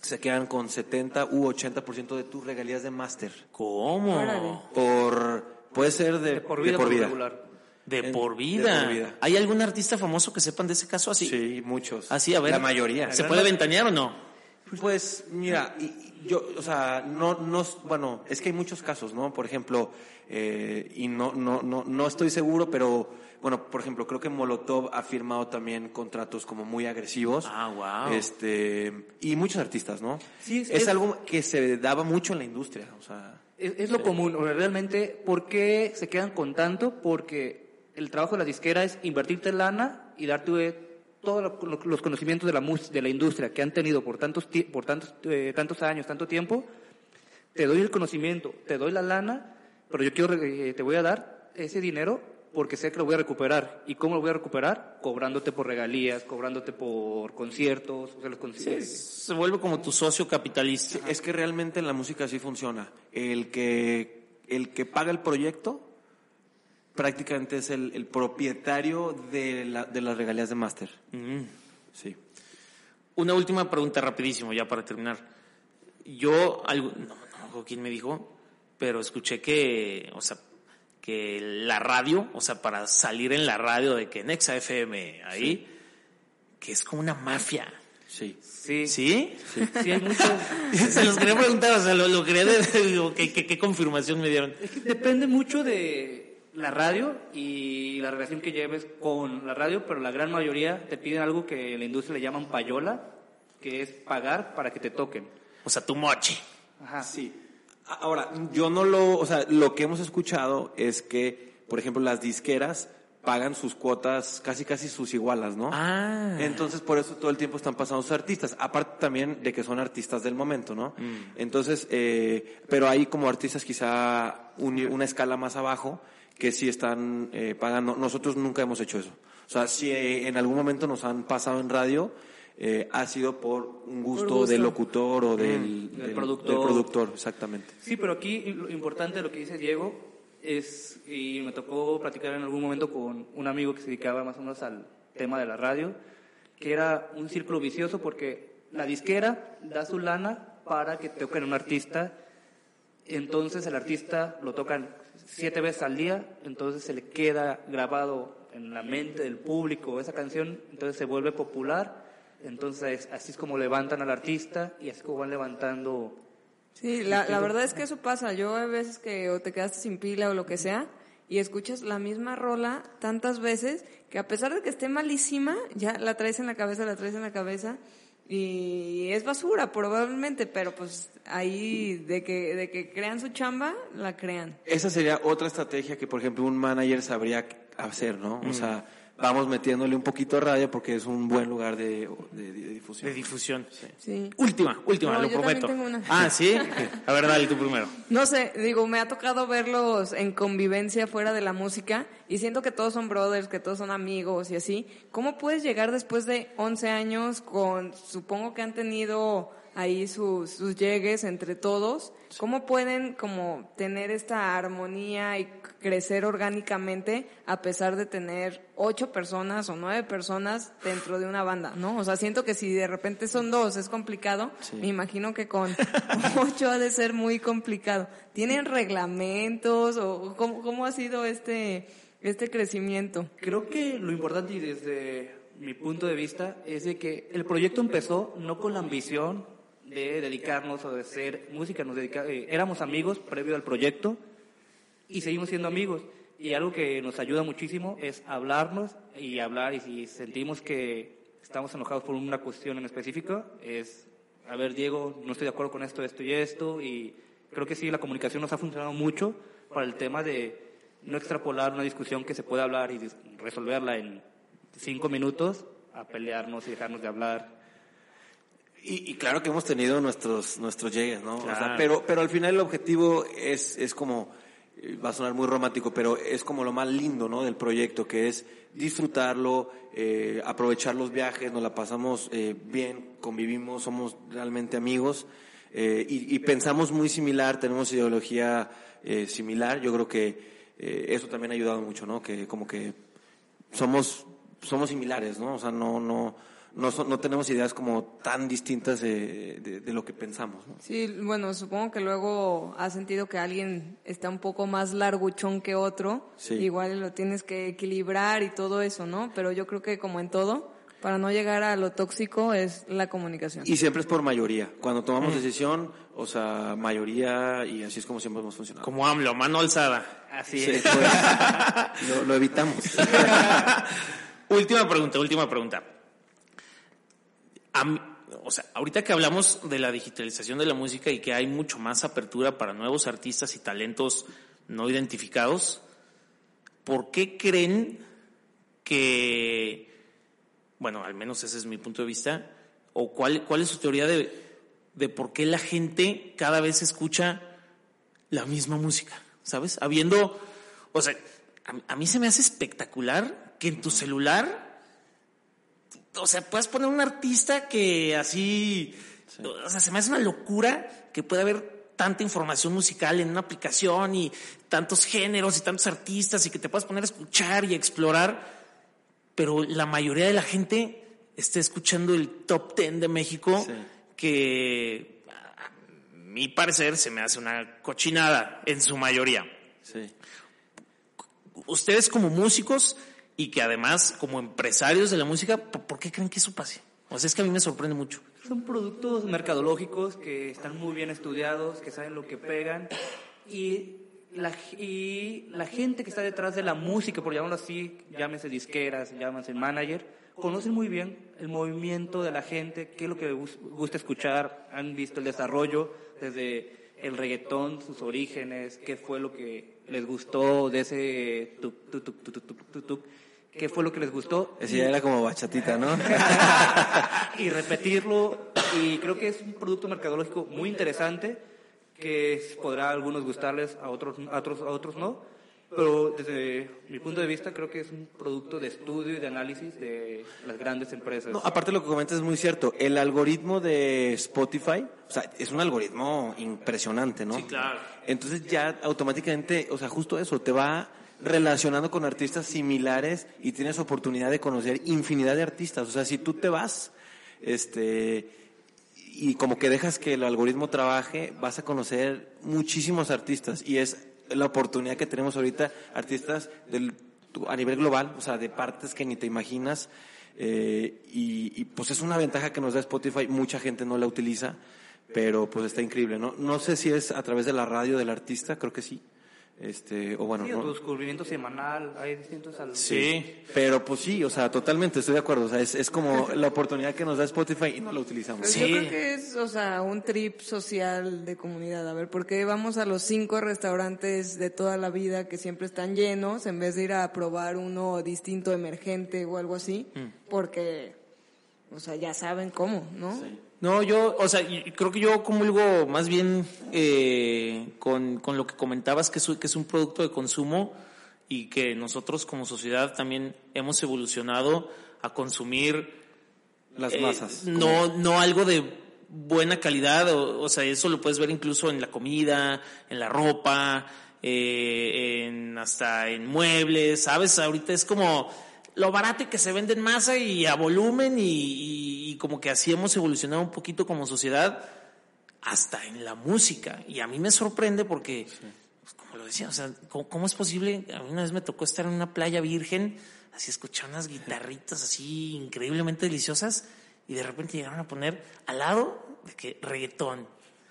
se quedan con 70 u 80% de tus regalías de máster. ¿Cómo? Órale. Por, puede ser de, de por vida, de por por vida. regular. De En- por de vida. por vida. ¿Hay algún artista famoso que sepan de ese caso así? Sí, muchos. Así, a ver. La mayoría. ¿Se puede ventanear o no? Pues mira, yo, o sea, no, no, bueno, es que hay muchos casos, ¿no? Por ejemplo, eh, y no, no, no, no estoy seguro, pero bueno, por ejemplo, creo que Molotov ha firmado también contratos como muy agresivos. Ah, wow. Este, y muchos artistas, ¿no? Sí, es- es, es- algo que se daba mucho en la industria, o sea. Es, es lo común, realmente, ¿por qué se quedan con tanto? Porque el trabajo de la disquera es invertirte lana y darte todos los conocimientos de la, de la industria que han tenido por tantos, por tantos, eh, tantos años, tanto tiempo. Te doy el conocimiento, te doy la lana, pero yo quiero, eh, te voy a dar ese dinero porque sé que lo voy a recuperar. ¿Y cómo lo voy a recuperar? Cobrándote por regalías, cobrándote por conciertos. O sea, los se vuelve como tu socio capitalista. es que realmente en la música así funciona. El que, el que paga el proyecto prácticamente es el, propietario de, la, de, las regalías de máster. Mm. Sí. Una última pregunta rapidísimo ya para terminar. Yo, algo, no, no, quién me dijo, pero escuché que, o sea, que la radio, o sea, para salir en la radio de que Nexa FM ahí, que es como una mafia. Sí. Sí. ¿Sí? Sí, hay muchos. *laughs* Se los quería preguntar, o sea, lo, quería de, ¿qué, qué confirmación me dieron? Es que depende mucho de la radio y la relación que lleves con la radio, pero la gran mayoría te piden algo que en la industria le llaman payola, que es pagar para que te toquen. O sea, tu moche. Ajá. Sí. Ahora, yo no lo, o sea, lo que hemos escuchado es que, por ejemplo, las disqueras pagan sus cuotas, casi casi sus igualas, ¿no? Ah. Entonces, por eso todo el tiempo están pasando sus artistas. Aparte también de que son artistas del momento, ¿no? Mm. Entonces, eh, pero hay como artistas quizá una escala más abajo que sí están eh, pagando. Nosotros nunca hemos hecho eso. O sea, si en algún momento nos han pasado en radio, eh, ha sido por un gusto, del locutor o del, mm, productor. productor. exactamente. Sí, pero aquí lo importante lo que dice Diego es, y me tocó platicar en algún momento con un amigo que se dedicaba más o menos al tema de la radio, que era un círculo vicioso porque la disquera da su lana para que toquen un artista, entonces el artista lo tocan siete veces al día, entonces se le queda grabado en la mente del público esa canción, entonces se vuelve popular, entonces así es como levantan al artista y así como van levantando. Sí, la, la verdad es que eso pasa. Yo a veces que o te quedaste sin pila o lo que sea y escuchas la misma rola tantas veces que a pesar de que esté malísima, ya la traes en la cabeza, la traes en la cabeza y es basura probablemente, pero pues ahí de que, de que crean su chamba, la crean. Esa sería otra estrategia que, por ejemplo, un manager sabría hacer, ¿no? O mm. sea, vamos metiéndole un poquito a radio porque es un buen lugar de, difusión. De difusión. Sí. Última, última, lo prometo. Ah, sí. *laughs* A ver, dale tú primero. No sé, digo, me ha tocado verlos en convivencia fuera de la música y siento que todos son brothers, que todos son amigos y así. ¿Cómo puedes llegar después de 11 años con, supongo que han tenido ahí sus, sus llegues entre todos, ¿cómo pueden como tener esta armonía y crecer orgánicamente a pesar de tener ocho personas o nueve personas dentro de una banda, ¿no? O sea, siento que si de repente son dos es complicado, me imagino que con *laughs* ocho ha de ser muy complicado. ¿Tienen reglamentos o cómo, cómo ha sido este, este crecimiento? Creo que lo importante y desde mi punto de vista es de que el proyecto empezó no con la ambición de dedicarnos a hacer música. Nos dedica, eh, éramos amigos previo al proyecto y seguimos siendo amigos. Y algo que nos ayuda muchísimo es hablarnos y hablar. Y si sentimos que estamos enojados por una cuestión en específico, es, a ver, Diego, no estoy de acuerdo con esto, esto y esto. Y creo que sí, la comunicación nos ha funcionado mucho para el tema de no extrapolar una discusión que se puede hablar y resolverla en cinco minutos a pelearnos y dejarnos de hablar y, claro que hemos tenido nuestros, nuestros llegues, ¿no? pero, pero al final el objetivo es, es como, va a sonar muy romántico, pero es como lo más lindo, ¿no? Del proyecto, que es disfrutarlo, eh, aprovechar los viajes, nos la pasamos eh, bien, convivimos, somos realmente amigos y, y, pensamos muy similar, tenemos ideología similar. Yo creo que eso también ha ayudado mucho, ¿no? Que como que somos, somos similares, ¿no? O sea, no, no, no, no tenemos ideas como tan distintas de, de, lo que pensamos. ¿no? Sí, bueno, supongo que luego has sentido que alguien está un poco más larguchón que otro, igual lo tienes que equilibrar y todo eso, ¿no? Pero yo creo que como en todo, para no llegar a lo tóxico es la comunicación. Y siempre es por mayoría. Cuando tomamos decisión, o sea, mayoría y así es como siempre hemos funcionado. Como AMLO, mano alzada. Así es. Pues, *laughs* lo, lo evitamos. *laughs* última pregunta, última pregunta o sea, ahorita que hablamos de la digitalización de la música y que hay mucho más apertura para nuevos artistas y talentos no identificados, ¿por qué creen que, bueno, al menos ese es mi punto de vista, o cuál, cuál es su teoría de, de por qué la gente cada vez escucha la misma música, ¿sabes? Habiendo, o sea, a, a mí se me hace espectacular que en tu celular, o sea, puedas poner un artista que así, o sea, se me hace una locura que pueda haber tanta información musical en una aplicación y tantos géneros y tantos artistas y que te puedas poner a escuchar y a explorar, pero la mayoría de la gente está escuchando el top 10 de México Sí. que a mi parecer se me hace una cochinada en su mayoría. Sí. Ustedes como músicos y que además como empresarios de la música, ¿por, qué creen que eso pase? O sea, es que a mí me sorprende mucho. Son productos mercadológicos que están muy bien estudiados, que saben lo que pegan y la, y la gente que está detrás de la música, por llamarlo así, llámese disqueras, llámese manager, conocen muy bien el movimiento de la gente, qué es lo que gusta escuchar, han visto el desarrollo desde el reggaetón, sus orígenes, qué fue lo que les gustó de ese tuc, tuc, tuc, qué fue lo que les gustó Ese ya era como bachatita, ¿no? *laughs* y repetirlo. Y creo que es un producto mercadológico muy interesante que podrá a algunos gustarles, a otros, a otros, a otros no. Pero desde mi punto de vista creo que es un producto de estudio y de análisis de las grandes empresas. No, aparte lo que comentas es muy cierto. El algoritmo de Spotify, o sea, es un algoritmo impresionante, ¿no? Sí, claro. Entonces ya automáticamente, o sea, justo eso, te va relacionando con artistas similares y tienes oportunidad de conocer infinidad de artistas. O sea, si tú te vas, este, y como que dejas que el algoritmo trabaje, vas a conocer muchísimos artistas y es la oportunidad que tenemos ahorita, artistas del, a nivel global, o sea, de partes que ni te imaginas. eh, y, y, pues es una ventaja que nos da Spotify, mucha gente no la utiliza, pero pues está increíble, ¿no? No sé si es a través de la radio del artista, creo que sí. Este, o bueno, Sí, no- tu descubrimiento semanal, hay distintos al- Sí. pero pues sí, o sea, totalmente estoy de acuerdo, o sea, es, es como la oportunidad que nos da Spotify y no la utilizamos. Pues Sí. Yo creo que es, o sea, un trip social de comunidad. A ver, ¿por qué vamos a los cinco restaurantes de toda la vida que siempre están llenos en vez de ir a probar uno distinto, emergente o algo así? Porque, o sea, ya saben cómo, ¿no? No, yo, o sea, creo que yo comulgo más bien eh, con, con lo que comentabas, que es, un- que es un producto de consumo y que nosotros como sociedad también hemos evolucionado a consumir Las eh, masas. no, no algo de buena calidad, o, o sea, eso lo puedes ver incluso en la comida, en la ropa, eh, en, hasta en muebles, ¿sabes? Ahorita es como lo barato que se vende en masa y a volumen y, y- y como que así hemos evolucionado un poquito como sociedad hasta en la música. Y a mí me sorprende porque, pues, como lo decía, o sea, ¿cómo, cómo es posible? A mí una vez me tocó estar en una playa virgen, así escuchar unas guitarritas así increíblemente deliciosas y de repente llegaron a poner al lado de que reggaetón,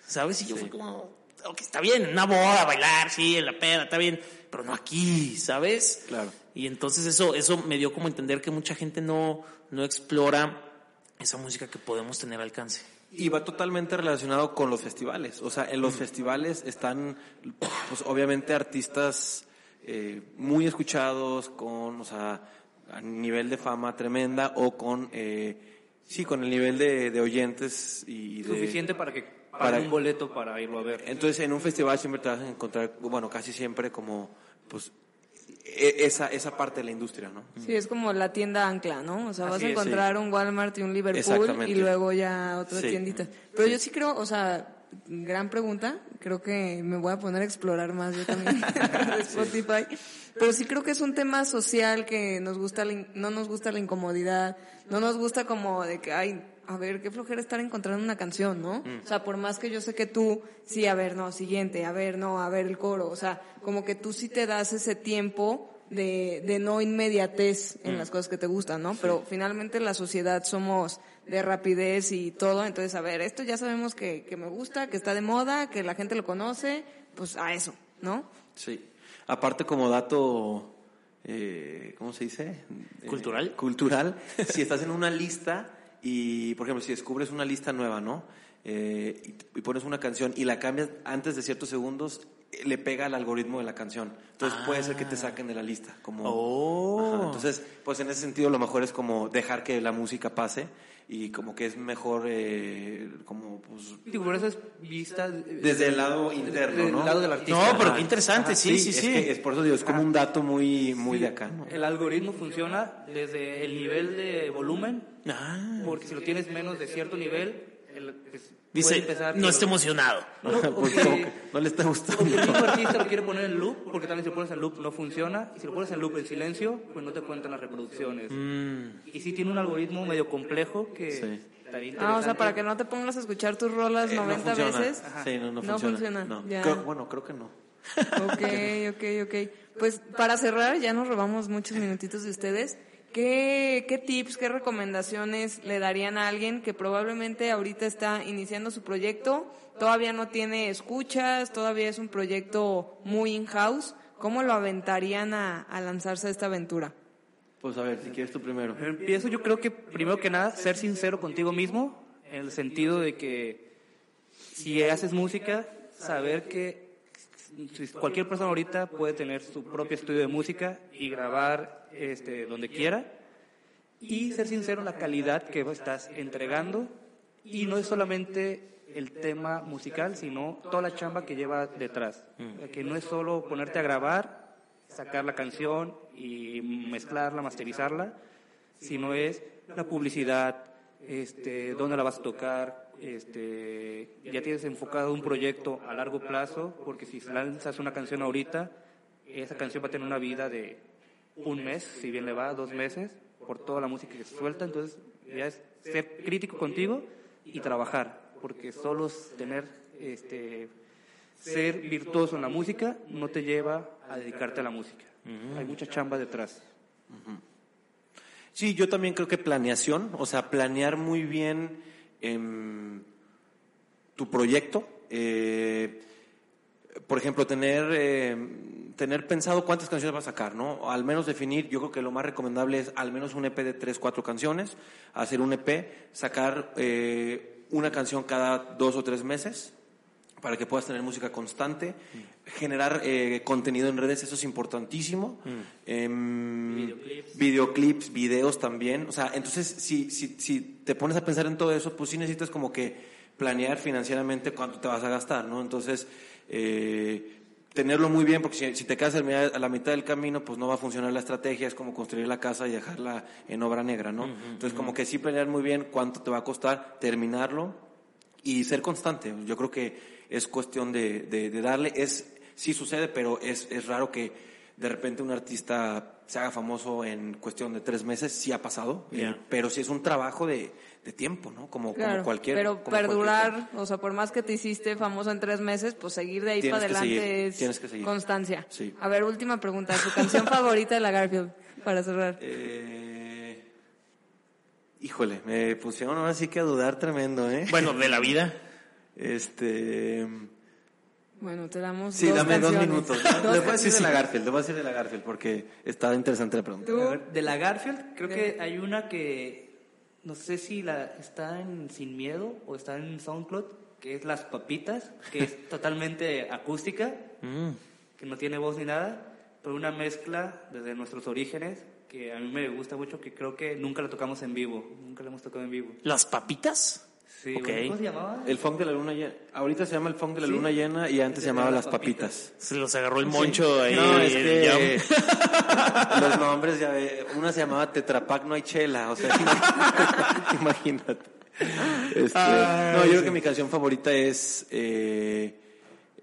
¿sabes? Y yo fui como, ok, está bien, en una boda, bailar, sí, en la peda, está bien, pero no aquí, ¿sabes? Claro. Y entonces eso, eso me dio como entender que mucha gente no, no explora esa música que podemos tener al alcance. Y va totalmente relacionado con los festivales. O sea, en los festivales están, pues obviamente artistas eh, muy escuchados, con, o sea, a nivel de fama tremenda o con, eh, sí, con el nivel de, de oyentes y de... suficiente para que para- un boleto para irlo a ver. Entonces, en un festival siempre te vas a encontrar, bueno, casi siempre como, pues, e- esa, esa parte de la industria, ¿no? Sí, es como la tienda ancla, ¿no? O sea, vas a es, encontrar un Walmart y un Liverpool y luego ya otras Sí. tienditas. Pero yo sí creo, o sea, gran pregunta, creo que me voy a poner a explorar más yo también *laughs* de Spotify. Pero sí creo que es un tema social que nos gusta, no nos gusta la incomodidad, no nos gusta como de que, ay, a ver, qué flojera estar encontrando una canción, ¿no? O sea, por más que yo sé que tú, sí, a ver, no, siguiente, a ver, no, a ver el coro, o sea, como que tú sí te das ese tiempo de, de no inmediatez en las cosas que te gustan, ¿no? Pero finalmente la sociedad somos de rapidez y todo, entonces, a ver, esto ya sabemos que, que me gusta, que está de moda, que la gente lo conoce, pues a eso, ¿no? Sí. Aparte como dato, eh, ¿cómo se dice? Eh, ¿Cultural? cultural. *laughs* si estás en una lista y, por ejemplo, si descubres una lista nueva, ¿no? Eh, y, y pones una canción y la cambias antes de ciertos segundos, le pega al algoritmo de la canción. Entonces puede ser que te saquen de la lista. Como, Oh. Ajá, entonces, pues en ese sentido lo mejor es como dejar que la música pase y como que es mejor eh, como pues Digo, por eso es vista eh, desde el lado interno, del ¿no? lado del artista. No, pero qué interesante, sí, sí, es sí. que es por eso digo, es como un dato muy muy Sí, de acá, ¿no? El algoritmo funciona desde el nivel de volumen, Ah. porque si lo tienes menos de cierto nivel, el, pues, Dice, empezar no está emocionado. *laughs* No, no le está gustando. el mismo artista lo quiere poner en loop, porque también si lo pones en loop no funciona, y si lo pones en loop en silencio, pues no te cuentan las reproducciones. Mm. Y sí tiene un algoritmo medio complejo que Sí. Ah, o sea, para que no te pongas a escuchar tus rolas Eh, no 90 funciona. veces. Sí, no, no No funciona. Creo- bueno, creo que no. Ok, ok, ok. Pues para cerrar, ya nos robamos muchos minutitos de ustedes. ¿Qué, ¿Qué tips, qué recomendaciones le darían a alguien que probablemente ahorita está iniciando su proyecto, todavía no tiene escuchas, todavía es un proyecto muy in-house? ¿Cómo lo aventarían a, a lanzarse a esta aventura? Pues a ver, si quieres tú primero. Empiezo yo creo que primero que nada ser sincero contigo mismo, en el sentido de que si haces música, saber que cualquier persona ahorita puede tener su propio estudio de música y grabar este, donde quiera y ser sincero en la calidad que estás entregando y no es solamente el tema musical, sino toda la chamba que lleva detrás. Que no es solo ponerte a grabar, sacar la canción y mezclarla, masterizarla, sino es la publicidad, este, dónde la vas a tocar, este, ya tienes enfocado un proyecto a largo plazo, porque si lanzas una canción ahorita, esa canción va a tener una vida de un mes, si bien le va, dos meses, por toda la música que se suelta, entonces ya es ser crítico contigo y trabajar, porque solo tener, este, ser virtuoso en la música no te lleva a dedicarte a la música. Hay mucha chamba detrás. Sí, yo también creo que planeación, o sea, planear muy bien em, tu proyecto. eh, por ejemplo, tener, em, tener pensado cuántas canciones vas a sacar, ¿no? Al menos definir, yo creo que lo más recomendable es al menos un EP de tres, cuatro canciones, hacer un EP, sacar eh, una canción cada dos o tres meses para que puedas tener música constante, generar eh, contenido en redes, eso es importantísimo. Em, videoclips. videos también. O sea, entonces, si, si, si te pones a pensar en todo eso, pues sí necesitas como que planear financieramente cuánto te vas a gastar, ¿no? Entonces, eh, tenerlo muy bien, porque si, si te quedas a la mitad del camino, pues no va a funcionar la estrategia, es como construir la casa y dejarla en obra negra, ¿no? Entonces, como que sí planear muy bien cuánto te va a costar terminarlo y ser constante. Yo creo que es cuestión de, de- de darle. Es, sí sucede, pero es, es raro que de repente un artista se haga famoso en cuestión de tres meses. Sí ha pasado, eh, pero sí es un trabajo de, de tiempo, ¿no? Como, como Claro, cualquier. pero como cualquier perdurar, o sea, por más que te hiciste famoso en tres meses, pues seguir de ahí Tienes para adelante seguir, es tienes que seguir. constancia. Sí. A ver, última pregunta, ¿su canción *laughs* favorita de la Garfield? Para cerrar. Eh, híjole, me pusieron ahora sí que a dudar tremendo, ¿eh? Bueno, de la vida. Este. Bueno, te damos Sí, dos dame dos canciones. minutos. Dos Le voy a decir de la Garfield, le voy a decir de la Garfield porque está interesante la pregunta. ¿Tú? De la Garfield, creo que hay una que no sé si la está en Sin Miedo o está en SoundCloud, que es Las Papitas, que es *laughs* totalmente acústica, que no tiene voz ni nada, pero una mezcla desde nuestros orígenes que a mí me gusta mucho, que creo que nunca la tocamos en vivo, nunca la hemos tocado en vivo. ¿Las papitas? Sí, Ok. bueno, ¿cómo se llamaba? El funk de la luna llena. Ahorita se llama el funk de la Sí. luna llena y antes se Se llamaba llama las papitas. Se los agarró el moncho ahí. No, es que *laughs* los nombres, ya ve, una se llamaba Tetrapac no hay chela, o sea, *laughs* imagínate. Este, no, yo creo que mi canción favorita es eh,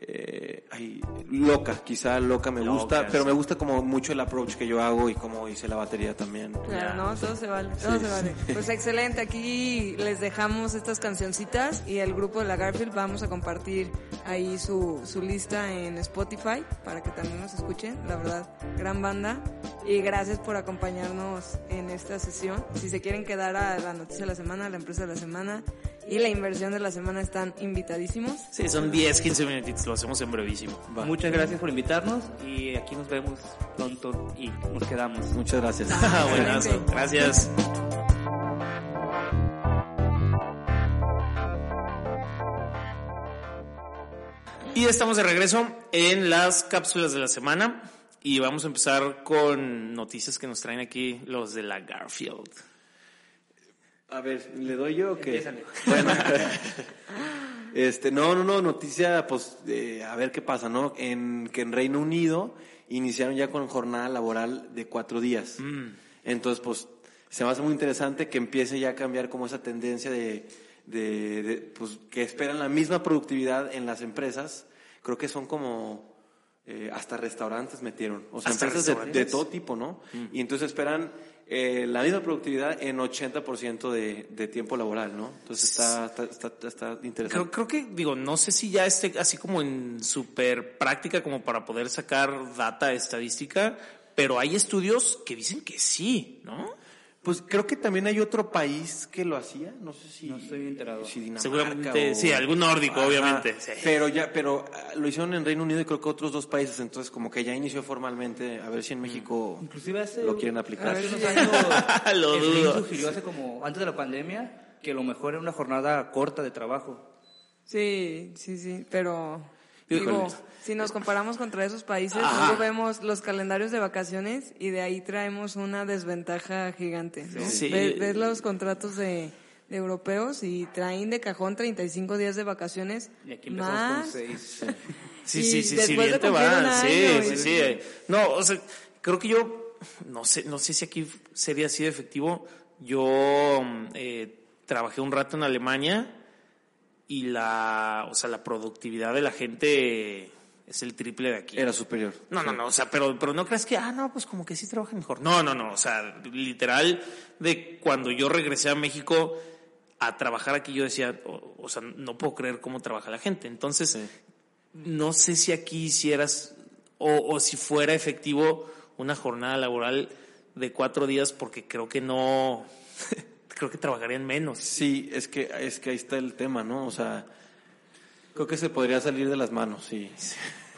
eh, ay, Loca, quizá Loca me gusta, Loca, pero sí. me gusta como mucho el approach que yo hago y cómo hice la batería también. Claro, no, todo se vale, todo Sí, se vale. Pues excelente, aquí les dejamos estas cancioncitas y el grupo de la Garfield vamos a compartir ahí su, su lista en Spotify para que también nos escuchen, la verdad, gran banda. Y gracias por acompañarnos en esta sesión. Si se quieren quedar a la noticia de la semana, la empresa de la semana y la inversión de la semana están invitadísimos. Sí, son 10, 15 minutitos, lo hacemos en brevísimo. Va. Muchas gracias por invitarnos y aquí nos vemos pronto y nos quedamos. Muchas gracias. Ah, buenazo. Gracias. Y estamos de regreso en las cápsulas de la semana y vamos a empezar con noticias que nos traen aquí los de la Garfield. A ver, ¿le doy yo o qué? Bueno, *laughs* este, no, no, no, noticia, pues, eh, a ver qué pasa, ¿no? En, que en Reino Unido iniciaron ya con jornada laboral de cuatro días. Entonces, pues, se me hace muy interesante que empiece ya a cambiar como esa tendencia de, de, de, pues, que esperan la misma productividad en las empresas. Creo que son como eh, hasta restaurantes metieron, o sea, Hasta empresas de, de todo tipo, ¿no? Y entonces esperan eh, la misma productividad en 80% de, de tiempo laboral, ¿no? Entonces está, está, está, está interesante. Creo, creo que, digo, no sé si ya esté así como en super práctica como para poder sacar data estadística, pero hay estudios que dicen que sí, ¿no? Pues creo que también hay otro país que lo hacía, no sé si... No estoy enterado. si Dinamarca Seguramente, o- sí, algún nórdico, Ajá. obviamente. sí. Pero ya, pero ah, lo hicieron en Reino Unido y creo que otros dos países, entonces como que ya inició formalmente, a ver si en México Inclusive hace, lo quieren aplicar. hace unos *laughs* años Lo dudo. sugirió hace como antes de la pandemia que lo mejor era una jornada corta de trabajo. Sí, sí, sí, pero. Digo, si nos comparamos contra esos países, Ajá. luego vemos los calendarios de vacaciones y de ahí traemos una desventaja gigante. ¿no? Sí. Ves, los contratos de, de europeos y traen de cajón 35 días de vacaciones Y aquí empezamos con más. seis. *laughs* Sí, sí, sí, sí, bien te cumplir un va. Sí, sí, sí. No, o sea, creo que yo, no sé, no sé si aquí sería así de efectivo. Yo mm, eh, trabajé un rato en Alemania y la, o sea, la productividad de la gente es el triple de aquí. Era superior. No, no, no, o sea, pero, pero no creas que, ah, no, pues como que sí trabajan mejor. No, no, no, o sea, literal, de cuando yo regresé a México a trabajar aquí, yo decía, o, o sea, no puedo creer cómo trabaja la gente. Entonces, no sé si aquí hicieras, o, o si fuera efectivo una jornada laboral de cuatro días, porque creo que no, *laughs* creo que trabajarían menos. Sí, es que, es que ahí está el tema, ¿no? O sea, creo que se podría salir de las manos, sí.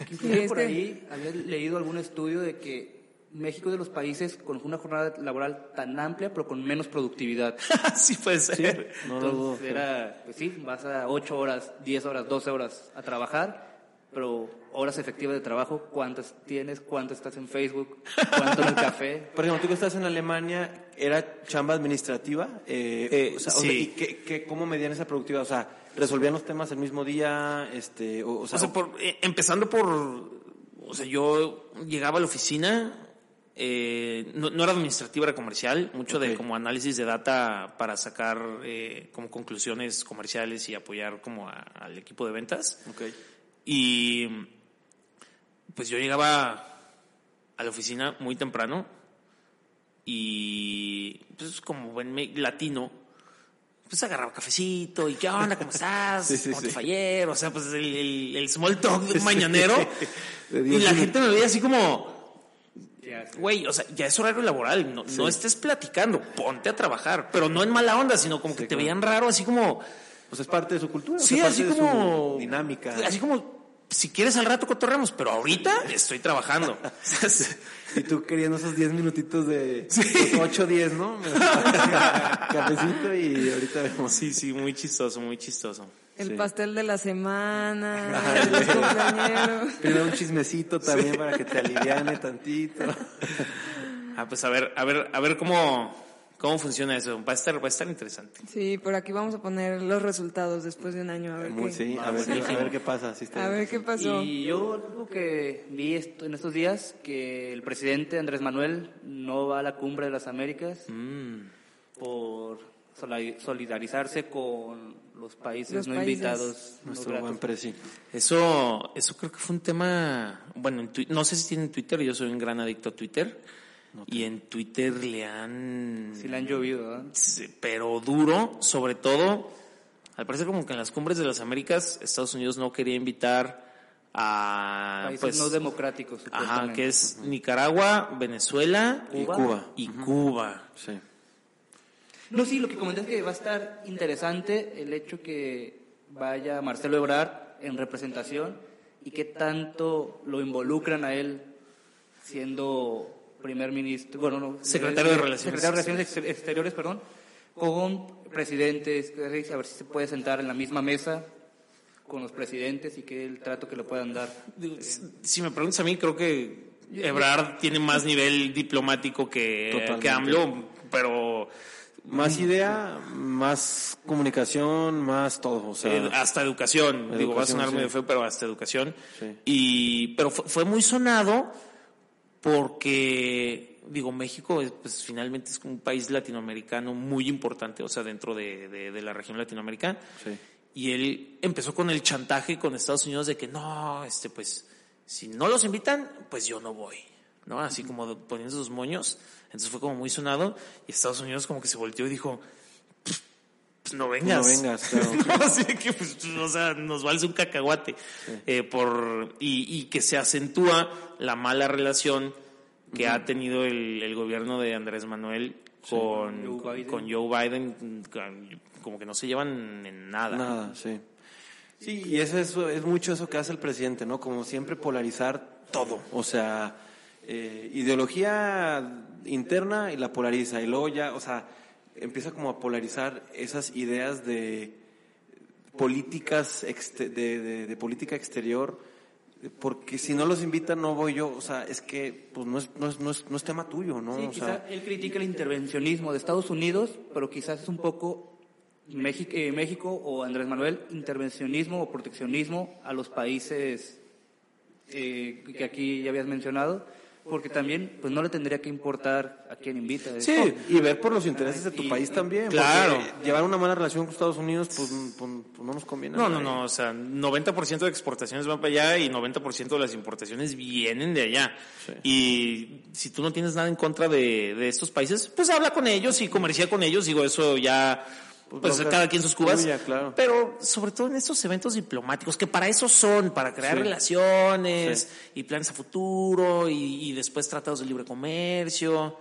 Inclusive es por que- ahí había leído algún estudio de que México es de los países con una jornada laboral tan amplia pero con menos productividad. *laughs* sí puede ser. No lo dudo. Entonces era, pues sí, vas a 8 horas, 10 horas, 12 horas a trabajar, pero horas efectivas de trabajo, ¿cuántas tienes? ¿Cuánto estás en Facebook? ¿Cuánto en el café? *laughs* Por ejemplo, tú que estás en Alemania, ¿era chamba administrativa? Eh, Eh, o sea, o sí. sea, ¿Y qué, qué- cómo medían esa productividad? O sea, ¿resolvían los temas el mismo día? Este, o, o sea, O sea, por- eh, empezando por, o sea, yo llegaba a la oficina, eh, no, no era administrativa, era comercial, mucho de como análisis de data para sacar eh, como conclusiones comerciales y apoyar como a- al equipo de ventas. ok. Y pues yo llegaba a la oficina muy temprano y pues como buen latino, pues agarraba cafecito y qué onda, ¿cómo estás? Sí, sí, ¿Cómo te sí. O sea, pues el, el- el small talk *laughs* de un mañanero. Y la gente me veía así como, güey, o sea, ya es horario laboral, no, no estés platicando, ponte a trabajar, pero no en mala onda, sino como que te claro. veían raro, así como, Pues es parte de su cultura, Sí, así parte de como. su dinámica. Así como, si quieres al rato cotorremos, pero ahorita estoy trabajando. *laughs* Y tú queriendo esos 10 minutitos de 8 10, ¿no? *laughs* Cafecito y ahorita vemos. sí, sí, muy chistoso, muy chistoso. El Sí. pastel de la semana, sí. cumpleañero. *laughs* Primero un chismecito también para que te aliviane tantito. Ah, pues a ver, a ver, a ver cómo, cómo funciona eso. Va a estar, va a estar interesante. Sí, por aquí vamos a poner los resultados después de un año. A ver, Muy- qué, sí, a ver, qué- a ver qué pasa. si está a ver qué pasó. Y yo algo que vi esto, en estos días, que el presidente Andrés Manuel no va a la cumbre de las Américas Mm. por solidarizarse con los países Los no países. invitados. no Nuestro gratos. buen presi. Eso, eso creo que fue un tema, bueno, en Twi- no sé si tienen Twitter, yo soy un gran adicto a Twitter. Y en Twitter le han... Sí le han llovido, ¿verdad? Sí, pero duro, sobre todo, al parecer como que en las cumbres de las Américas, Estados Unidos no quería invitar a... Países pues, no democráticos. Ajá, que es Nicaragua, Venezuela Y Cuba. y Cuba. Sí. No, sí, lo que comenté es que va a estar interesante el hecho que vaya Marcelo Ebrard en representación y que tanto lo involucran a él siendo primer ministro, bueno, no, Secretario de Relaciones secretario de Relaciones Exter- Exteriores, perdón, con presidentes, a ver si se puede sentar en la misma mesa con los presidentes y qué el trato que le puedan dar. Si me preguntas a mí, creo que Ebrard tiene más nivel diplomático que, Totalmente. que AMLO, pero Más idea, más comunicación, más todo. O sea, eh, hasta educación. Digo, va a Educación, sonar sí. medio feo, pero hasta educación. Sí. Y, pero fue, fue muy sonado porque, digo, México es, pues finalmente es un país latinoamericano muy importante, o sea, dentro de, de- de la región latinoamericana. Sí. Y él empezó con el chantaje con Estados Unidos de que no, este, pues, si no los invitan, pues yo no voy, ¿no? Así como poniendo sus moños. Entonces fue como muy sonado y Estados Unidos como que se volteó y dijo, pues no vengas. no vengas, claro. *laughs* No, así que, pues, o sea, nos vale un cacahuate. Eh, por, y, y que se acentúa la mala relación que ha tenido el, el gobierno de Andrés Manuel con, Joe Biden. con Joe Biden, como que no se llevan en nada. Nada, sí. Sí, y eso es, es mucho eso que hace el presidente, ¿no? Como siempre polarizar todo. O sea, eh, ideología interna y la polariza. Y luego ya, o sea, empieza como a polarizar esas ideas de políticas, de, de- de política exterior. Porque si no los invitan, no voy yo. O sea, es que pues no es, no es, no es, no es tema tuyo, ¿no? Sí, o quizá sea, él critica el intervencionismo de Estados Unidos, pero quizás es un poco México, México o Andrés Manuel intervencionismo o proteccionismo a los países eh, que aquí ya habías mencionado, porque también pues no le tendría que importar a quién invita. Sí, y ver por los intereses de tu Y- país también. Claro. Llevar una mala relación con Estados Unidos, pues, pues, pues no nos conviene. No, no, no, o sea, 90% de exportaciones van para allá y 90% de las importaciones vienen de allá. Sí. Y si tú no tienes nada en contra de, de estos países, pues habla con ellos y comercia con ellos, digo, eso ya, pues, bronca cada quien sus cubas. tuya, claro. Pero sobre todo en estos eventos diplomáticos, que para eso son, para crear Sí. relaciones y planes a futuro y, y después tratados de libre comercio.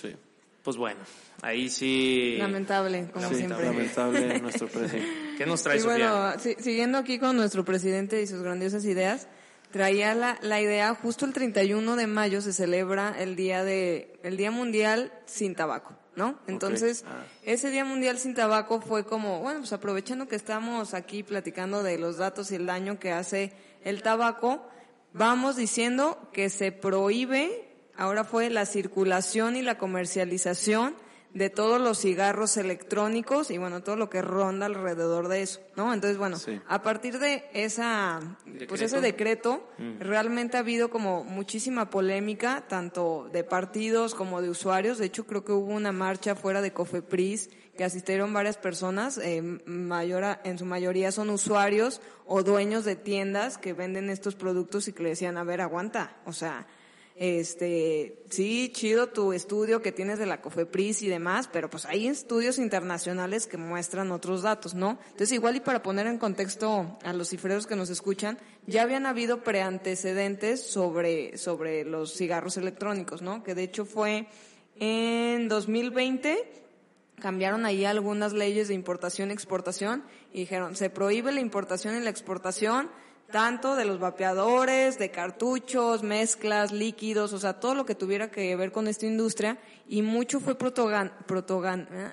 Sí, Pues bueno, ahí sí. Lamentable, como sí, siempre. lamentable *laughs* nuestro presidente. ¿Qué nos trae Y Sofía? bueno, si- siguiendo aquí con nuestro presidente y sus grandiosas ideas, traía la, la idea, justo el 31 de mayo se celebra el día de, el Día Mundial sin Tabaco, ¿no? Entonces, Ah. ese Día Mundial sin Tabaco fue como, bueno, pues aprovechando que estamos aquí platicando de los datos y el daño que hace el tabaco, vamos diciendo que se prohíbe, ahora fue la circulación y la comercialización de todos los cigarros electrónicos y bueno, todo lo que ronda alrededor de eso, ¿no? Entonces, bueno, Sí. a partir de esa, pues ese decreto, realmente ha habido como muchísima polémica, tanto de partidos como de usuarios. De hecho, creo que hubo una marcha fuera de Cofepris que asistieron varias personas, eh, mayor, en su mayoría son usuarios o dueños de tiendas que venden estos productos y que le decían, a ver, aguanta, o sea, este, sí, chido tu estudio que tienes de la COFEPRIS y demás, pero pues hay estudios internacionales que muestran otros datos, ¿no? Entonces, igual y para poner en contexto a los cifreros que nos escuchan, ya habían habido preantecedentes sobre, sobre los cigarros electrónicos, ¿no? Que de hecho fue en 2020, cambiaron ahí algunas leyes de importación y exportación y dijeron, se prohíbe la importación y la exportación tanto de los vapeadores, de cartuchos, mezclas, líquidos, o sea, todo lo que tuviera que ver con esta industria y mucho fue protogan, protogan, ¿eh?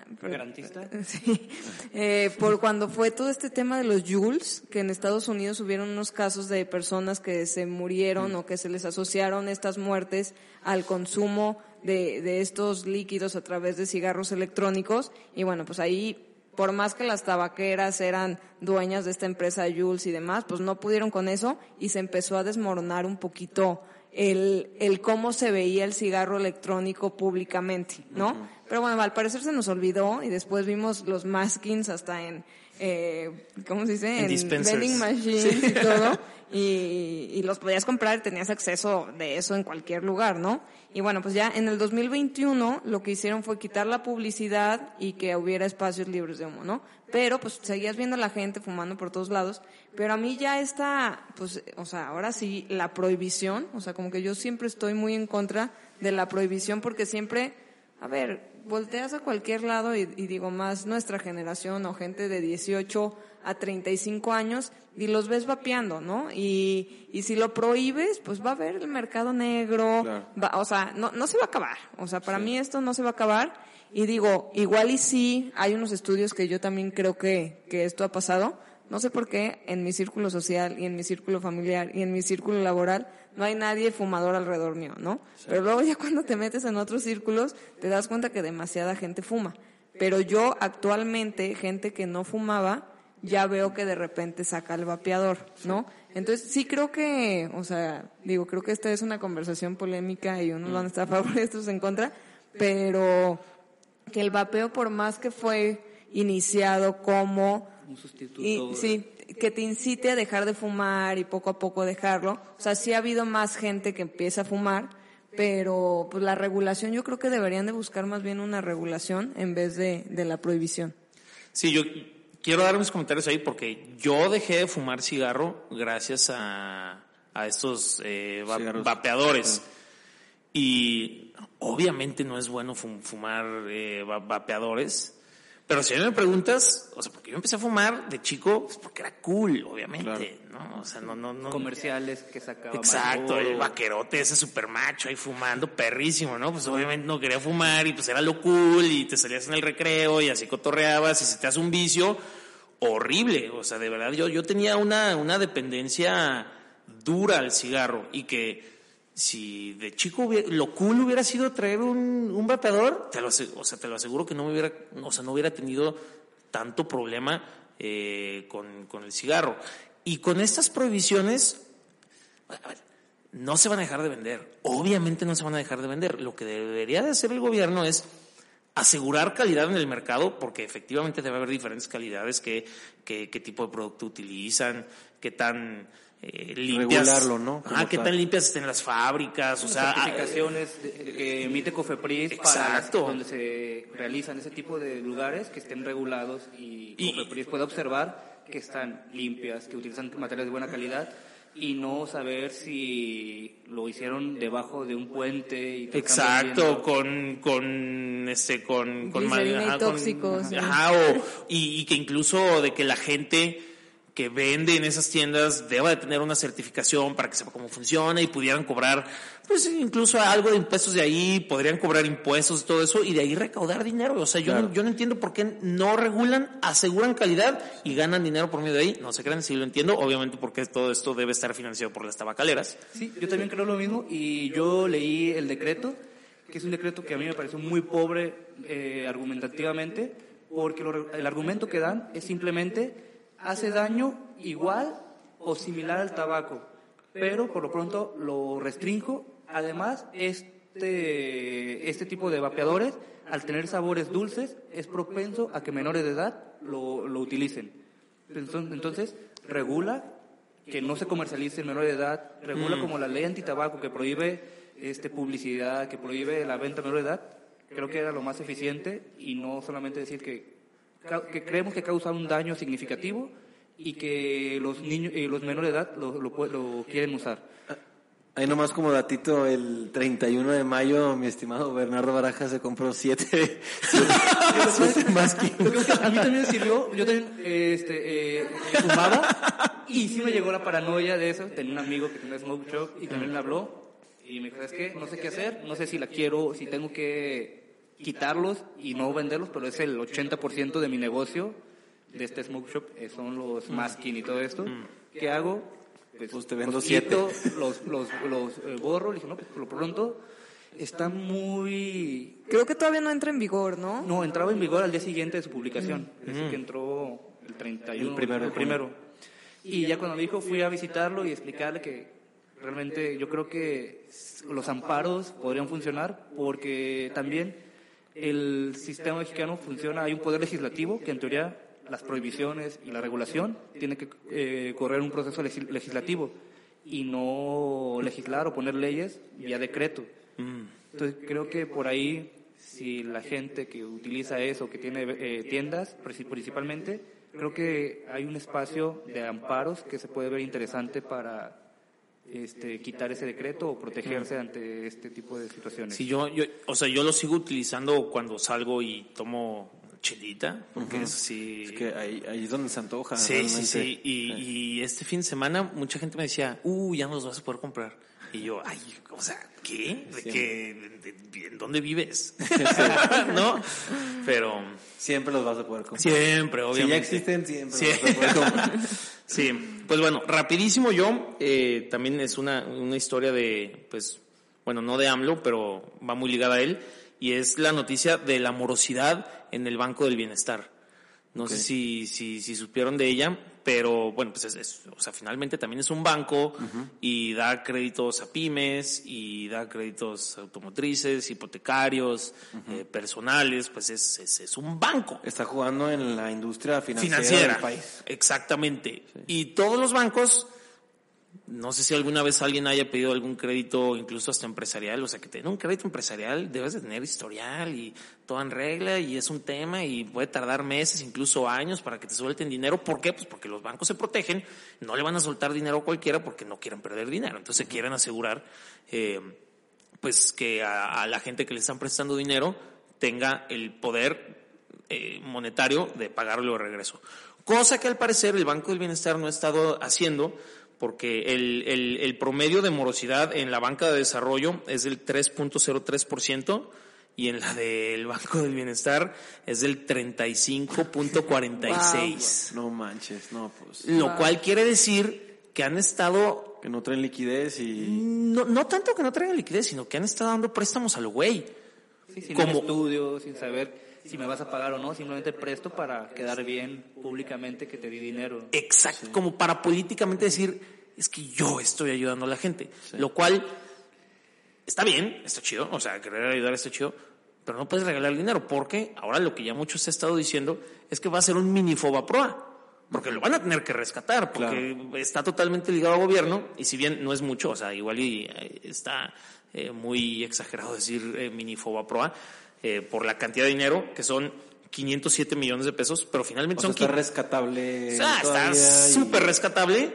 *laughs* Sí, eh, por cuando fue todo este tema de los Jules, que en Estados Unidos hubieron unos casos de personas que se murieron o que se les asociaron estas muertes al consumo de, de estos líquidos a través de cigarros electrónicos. Y bueno, pues ahí, por más que las tabaqueras eran dueñas de esta empresa Jules y demás, pues no pudieron con eso y se empezó a desmoronar un poquito el, el cómo se veía el cigarro electrónico públicamente, ¿no? Pero bueno, al parecer se nos olvidó y después vimos los maskings hasta en, eh, ¿cómo se dice? En vending machines y todo. *laughs* Y, y los podías comprar y tenías acceso de eso en cualquier lugar, ¿no? Y bueno, pues ya en el 2021 lo que hicieron fue quitar la publicidad y que hubiera espacios libres de humo, ¿no? Pero pues seguías viendo a la gente fumando por todos lados. Pero a mí ya está, pues, o sea, ahora sí, la prohibición, o sea, como que yo siempre estoy muy en contra de la prohibición porque siempre, a ver, volteas a cualquier lado y, y digo más nuestra generación o gente de 18 a 35 años y los ves vapeando, ¿no? Y, y si lo prohíbes, pues va a haber el mercado negro, Claro. va- o sea, no, no se va a acabar, o sea, para mí esto no se va a acabar y digo, igual y sí, hay unos estudios que yo también creo que, que esto ha pasado, no sé por qué en mi círculo social y en mi círculo familiar y en mi círculo laboral no hay nadie fumador alrededor mío, ¿no? Pero luego ya cuando te metes en otros círculos te das cuenta que demasiada gente fuma. Pero yo actualmente, gente que no fumaba, ya veo que de repente saca el vapeador, ¿no? Entonces sí creo que, o sea, digo, creo que esta es una conversación polémica y unos van a estar a favor y otros en contra, pero que el vapeo por más que fue iniciado como Un sustituto. y, sí, que te incite a dejar de fumar y poco a poco dejarlo. O sea, sí ha habido más gente que empieza a fumar, pero pues la regulación yo creo que deberían de buscar más bien una regulación en vez de, de la prohibición. Sí, yo quiero dar mis comentarios ahí porque yo dejé de fumar cigarro gracias a, a estos eh, va- vapeadores. Y obviamente no es bueno fum- fumar eh, va- vapeadores. Pero si a mí me preguntas, o sea, porque yo empecé a fumar de chico, pues porque era cool, obviamente, ¿no? O sea, no, no, no. Comerciales que sacaba Exacto, el vaquerote ese super macho ahí fumando, perrísimo, ¿no? Pues obviamente no quería fumar y pues era lo cool y te salías en el recreo y así cotorreabas y se te hace un vicio horrible. O sea, de verdad, yo, yo tenía una, una dependencia dura al cigarro y que si de chico lo cool hubiera sido traer un, un vapeador, te lo, o sea, te lo aseguro que no me hubiera, o sea, no hubiera tenido tanto problema eh, con, con el cigarro. Y con estas prohibiciones, no se van a dejar de vender. Obviamente no se van a dejar de vender. Lo que debería de hacer el gobierno es asegurar calidad en el mercado, porque efectivamente debe haber diferentes calidades, qué, qué tipo de producto utilizan, qué tan eh, limpias. Regularlo, ¿no? Ah, qué tal. tan limpias estén las fábricas, o sea, ah, certificaciones de- que emite Cofepris para Exacto. donde se realizan ese tipo de lugares que estén regulados y, Y- Cofepris pueda observar que están limpias, que utilizan materiales de buena calidad y no saber si lo hicieron debajo de un puente y Exacto, con, con, este, con, con ajá, con- tóxicos, ajá, o, y, y que incluso de que la gente que vende en esas tiendas deba de tener una certificación para que sepa cómo funciona y pudieran cobrar, pues incluso algo de impuestos de ahí, podrían cobrar impuestos y todo eso y de ahí recaudar dinero. O sea, yo, no, yo no entiendo por qué no regulan, aseguran calidad y ganan dinero por medio de ahí. No se crean, sí lo entiendo, obviamente porque todo esto debe estar financiado por las tabacaleras. Sí, yo también creo lo mismo y yo leí el decreto, que es un decreto que a mí me pareció muy pobre eh, argumentativamente, porque lo- el argumento que dan es simplemente hace daño igual o similar al tabaco, pero por lo pronto lo restringo. Además, este, este tipo de vapeadores, al tener sabores dulces, es propenso a que menores de edad lo, lo utilicen. Entonces, regula que no se comercialice en menor de edad, regula como la ley antitabaco que prohíbe este publicidad, que prohíbe la venta a menor de edad, creo que era lo más eficiente y no solamente decir que, que creemos que causa un daño significativo y que los niños y los menores de edad lo, lo lo quieren usar. Ahí nomás como datito, el 31 de mayo, mi estimado Bernardo Baraja se compró siete, *laughs* siete más que... A mí también me sirvió, yo también este, eh, fumaba y sí me llegó la paranoia de eso. Tenía un amigo que tenía smoke shop y también me habló y me dijo, es que no sé qué hacer, no sé si la quiero, si tengo que quitarlos y no venderlos, pero es el 80% de mi negocio de este smoke shop, eh, son los masking y todo esto. ¿Qué hago? Pues te vendo los siete. quito, los, los, los eh, borro, le dije, no, pues por lo pronto está muy Creo que todavía no entra en vigor, ¿no? no, entraba en vigor al día siguiente de su publicación. Dice que entró el 31. El primero de el primero. Y ya cuando me dijo, fui a visitarlo y explicarle que realmente yo creo que los amparos podrían funcionar porque también el sistema mexicano funciona, hay un poder legislativo que en teoría las prohibiciones y la regulación tiene que eh, correr un proceso legis- legislativo y no legislar o poner leyes vía decreto. Entonces creo que por ahí, si la gente que utiliza eso, que tiene eh, tiendas princi- principalmente, creo que hay un espacio de amparos que se puede ver interesante para este, quitar ese decreto o protegerse ante este tipo de situaciones. Sí, yo, yo, o sea, yo lo sigo utilizando cuando salgo y tomo chelita, porque es así. Es que ahí, ahí es donde se antoja. Sí, sí, realmente. sí. Y, y este fin de semana mucha gente me decía, uh, ya no los vas a poder comprar. Y yo, ay, o sea, ¿qué? ¿De Sí. qué? ¿De- de- ¿En dónde vives? *laughs* *laughs* ¿No? Pero... Siempre los vas a poder comprar. Siempre, obviamente. Si ya existen, siempre Sí. los vas a poder comprar. *laughs* Sí, pues bueno, rapidísimo yo, eh, también es una, una historia de, pues, bueno, no de AMLO, pero va muy ligada a él, y es la noticia de la morosidad en el Banco del Bienestar. No sé si, si, si supieron de ella, pero bueno, pues es, es- o sea, finalmente también es un banco y da créditos a pymes y da créditos automotrices, hipotecarios, eh, personales, pues es, es, es un banco Está jugando en la industria financiera, financiera. del país. Exactamente. Y todos los bancos, no sé si alguna vez alguien haya pedido algún crédito, incluso hasta empresarial, o sea, que tener un crédito empresarial debes de tener historial y todo en regla y es un tema y puede tardar meses, incluso años para que te suelten dinero. ¿Por qué? Pues porque los bancos se protegen, no le van a soltar dinero a cualquiera porque no quieren perder dinero. Entonces quieren asegurar, eh, pues que a, a la gente que le están prestando dinero tenga el poder eh, monetario de pagarlo de regreso. Cosa que al parecer el Banco del Bienestar no ha estado haciendo porque el, el, el promedio de morosidad en la banca de desarrollo es del 3.03% y en la del Banco del Bienestar es del 35.46%. No manches, no, pues. Lo cual quiere decir que han estado, Que no traen liquidez y. no, no tanto que no traigan liquidez, sino que han estado dando préstamos a lo güey. Sí, sin Como- estudio, sin saber si me vas a pagar o no, simplemente presto para quedar bien públicamente que te di dinero. Exacto, como para políticamente decir, es que yo estoy ayudando a la gente. Lo cual está bien, está chido, o sea, querer ayudar está chido, pero no puedes regalar dinero, porque ahora lo que ya muchos ha estado diciendo es que va a ser un mini Fobaproa. Porque lo van a tener que rescatar, porque está totalmente ligado al gobierno, y si bien no es mucho, o sea, igual y eh, está eh, muy exagerado decir eh, mini Fobaproa, eh, por la cantidad de dinero, que son 507 millones de pesos, pero finalmente O sea, son está rescatable. o sea, está y- súper rescatable,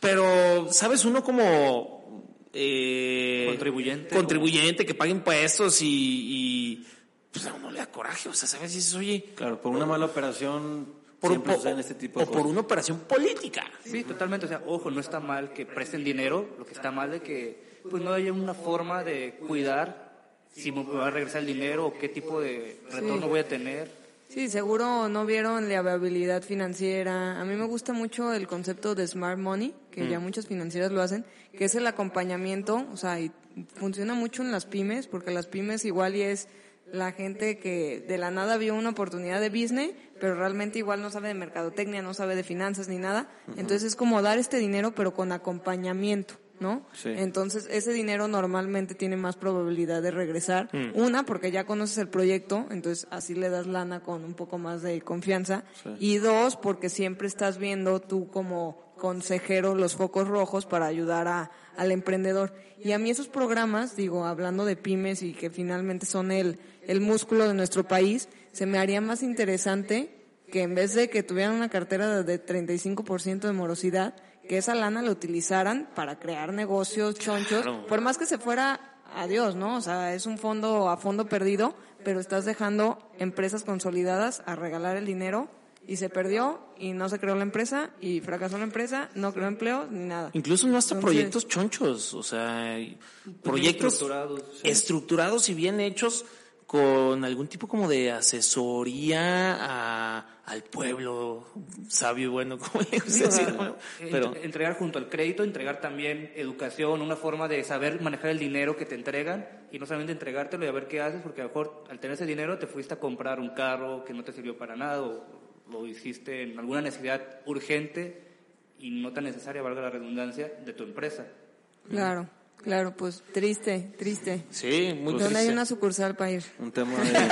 pero, ¿sabes? Uno como... eh, Contribuyente, Contribuyente que paga impuestos y... y pues a uno le da coraje, o sea, ¿sabes? Dices, oye... Claro, por una mala operación. Por, siempre suceden este tipo de o por una operación política. Sí, totalmente. O sea, ojo, no está mal que presten dinero, lo que está mal de que pues no haya una forma de cuidar si me va a regresar el dinero o qué tipo de retorno voy a tener. Sí, seguro no vieron la viabilidad financiera. A mí me gusta mucho el concepto de smart money, que Mm. ya muchas financieras lo hacen, que es el acompañamiento, o sea, y funciona mucho en las pymes, porque las pymes igual y es la gente que de la nada vio una oportunidad de business, pero realmente igual no sabe de mercadotecnia, no sabe de finanzas ni nada. Entonces es como dar este dinero, pero con acompañamiento. ¿No? Sí. Entonces, ese dinero normalmente tiene más probabilidad de regresar. Una, porque ya conoces el proyecto, entonces así le das lana con un poco más de confianza. Y dos, porque siempre estás viendo tú como consejero los focos rojos para ayudar a, al emprendedor. Y a mí esos programas, digo, hablando de pymes y que finalmente son el, el músculo de nuestro país, se me haría más interesante que en vez de que tuvieran una cartera de 35% de morosidad, que esa lana la utilizaran para crear negocios chonchos, Claro. por más que se fuera a Dios, ¿no? O sea, es un fondo a fondo perdido, pero estás dejando empresas consolidadas a regalar el dinero y se perdió y no se creó la empresa y fracasó la empresa, no creó empleo ni nada. Incluso no hasta Entonces- proyectos chonchos, o sea, proyectos estructurados, sí. estructurados y bien hechos con algún tipo como de asesoría a- al pueblo sabio y bueno, *laughs* como le gusta Sí, o sea, decir, ¿no? eh, pero entre- entregar junto al crédito, entregar también educación, una forma de saber manejar el dinero que te entregan y no solamente entregártelo y a ver qué haces, porque a lo mejor al tener ese dinero te fuiste a comprar un carro que no te sirvió para nada o lo hiciste en alguna necesidad urgente y no tan necesaria, valga la redundancia, de tu empresa. Claro, claro, pues triste, triste. sí, muy ¿Dónde hay una sucursal para ir? Un tema de.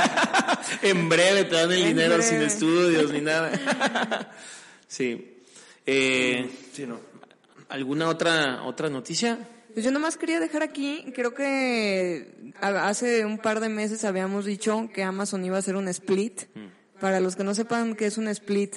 *laughs* En breve te dan el En dinero breve. sin estudios ni nada. *laughs* sí. Eh, sí, no. ¿Alguna otra otra noticia? Pues yo nomás quería dejar aquí, creo que hace un par de meses habíamos dicho que Amazon iba a hacer un split. Para los que no sepan qué es un split,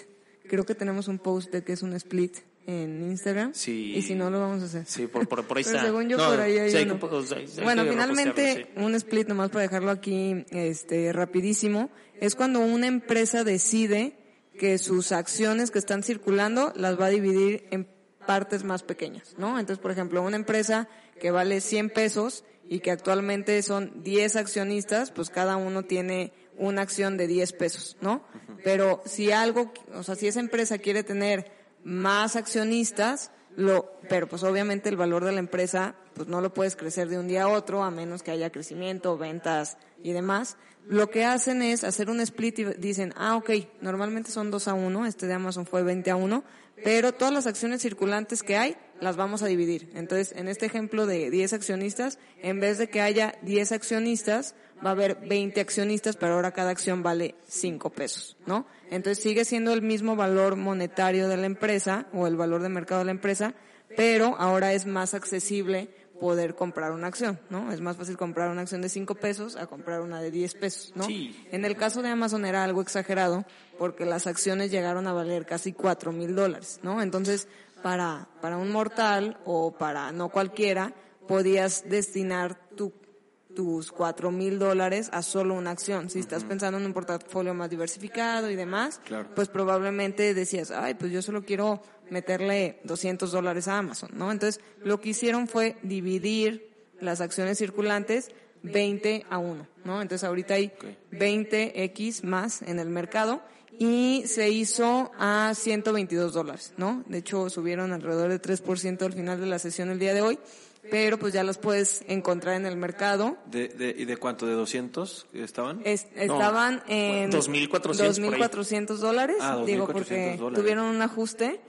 creo que tenemos un post de qué es un split en Instagram. Sí. Y si no, lo vamos a hacer. Sí, por, por, por ahí Pero está. según yo, No, por ahí hay sí, hay uno. que- o sea, hay que Bueno, finalmente, sí. un split, nomás para dejarlo aquí este, rapidísimo, es cuando una empresa decide que sus acciones que están circulando las va a dividir en partes más pequeñas, ¿no? Entonces, por ejemplo, una empresa que vale 100 pesos y que actualmente son 10 accionistas, pues cada uno tiene una acción de 10 pesos, ¿no? Pero si algo, o sea, si esa empresa quiere tener más accionistas, lo, pero pues obviamente el valor de la empresa, pues no lo puedes crecer de un día a otro, a menos que haya crecimiento, ventas y demás. Lo que hacen es hacer un split y dicen, ah, ok, normalmente son 2 a 1, este de Amazon fue 20 a 1, pero todas las acciones circulantes que hay las vamos a dividir. Entonces, en este ejemplo de 10 accionistas, en vez de que haya 10 accionistas, va a haber 20 accionistas, pero ahora cada acción vale 5 pesos, ¿no? Entonces sigue siendo el mismo valor monetario de la empresa o el valor de mercado de la empresa, pero ahora es más accesible poder comprar una acción, ¿no? Es más fácil comprar una acción de 5 pesos a comprar una de 10 pesos, ¿no? En el caso de Amazon era algo exagerado porque las acciones llegaron a valer casi 4 mil dólares, ¿no? Entonces, para, para un mortal o para no cualquiera, podías destinar tu tus cuatro mil dólares a solo una acción. Si estás pensando en un portafolio más diversificado y demás, pues probablemente decías, ay, pues yo solo quiero meterle 200 dólares a Amazon, ¿no? Entonces, lo que hicieron fue dividir las acciones circulantes 20 a 1, ¿no? Entonces, ahorita hay 20X más en el mercado y se hizo a 122 dólares, ¿no? De hecho, subieron alrededor de 3% al final de la sesión el día de hoy pero pues ya los puedes encontrar en el mercado. ¿De, de, ¿Y de cuánto? ¿De 200 estaban? estaban en 2.400 dólares, ah, digo porque tuvieron un ajuste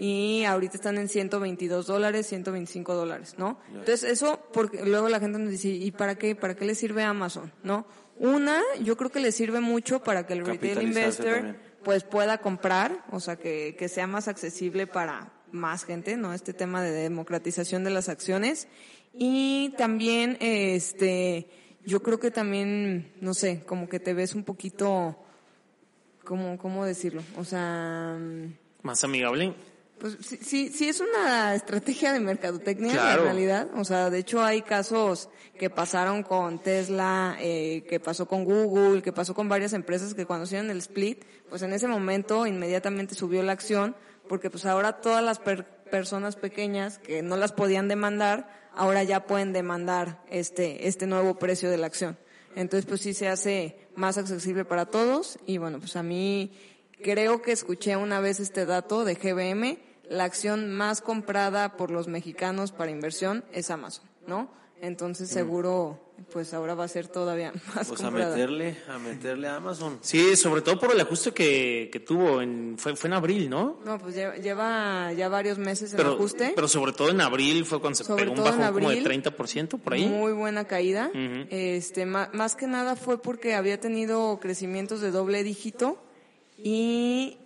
y ahorita están en 122 dólares, 125 dólares, ¿no? Entonces eso, porque luego la gente nos dice, ¿y para qué? ¿Para qué le sirve Amazon? ¿No? Una, yo creo que le sirve mucho para que el retail investor pues pueda comprar, o sea, que, que sea más accesible para más gente, ¿no? Este tema de democratización de las acciones. Y también, este, yo creo que también, no sé, como que te ves un poquito, ¿cómo, cómo decirlo? O sea... Más amigable. Pues sí, sí, es una estrategia de mercadotecnia en realidad. O sea, de hecho hay casos que pasaron con Tesla, eh, que pasó con Google, que pasó con varias empresas que cuando hicieron el split, pues en ese momento inmediatamente subió la acción porque pues ahora todas las personas pequeñas que no las podían demandar, ahora ya pueden demandar este, este nuevo precio de la acción. Entonces pues sí se hace más accesible para todos y bueno, pues a mí creo que escuché una vez este dato de GBM, la acción más comprada por los mexicanos para inversión es Amazon, ¿no? Entonces seguro pues ahora va a ser todavía *laughs* más pues a meterle, a meterle a Amazon. Sí, sobre todo por el ajuste que, que tuvo, en, fue, fue en abril, ¿no? No, pues lleva, ya varios meses el ajuste. Pero sobre todo en abril fue cuando se pegó un bajón como de 30% por ahí. Muy buena caída. este Más que nada fue porque había tenido crecimientos de doble dígito y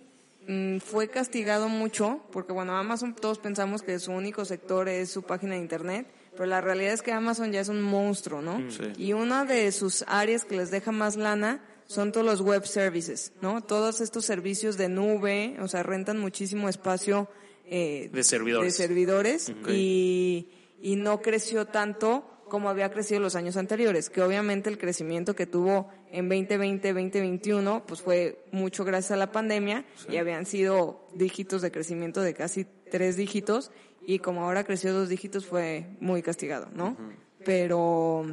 mm, fue castigado mucho, porque bueno, Amazon todos pensamos que su único sector es su página de internet pero la realidad es que Amazon ya es un monstruo, ¿no? Y una de sus áreas que les deja más lana son todos los web services, ¿no? Todos estos servicios de nube, o sea, rentan muchísimo espacio eh, de servidores, de servidores y, y no creció tanto como había crecido los años anteriores, que obviamente el crecimiento que tuvo en 2020, 2021, pues fue mucho gracias a la pandemia y habían sido dígitos de crecimiento de casi tres dígitos y como ahora creció dos dígitos fue muy castigado, ¿no? Pero,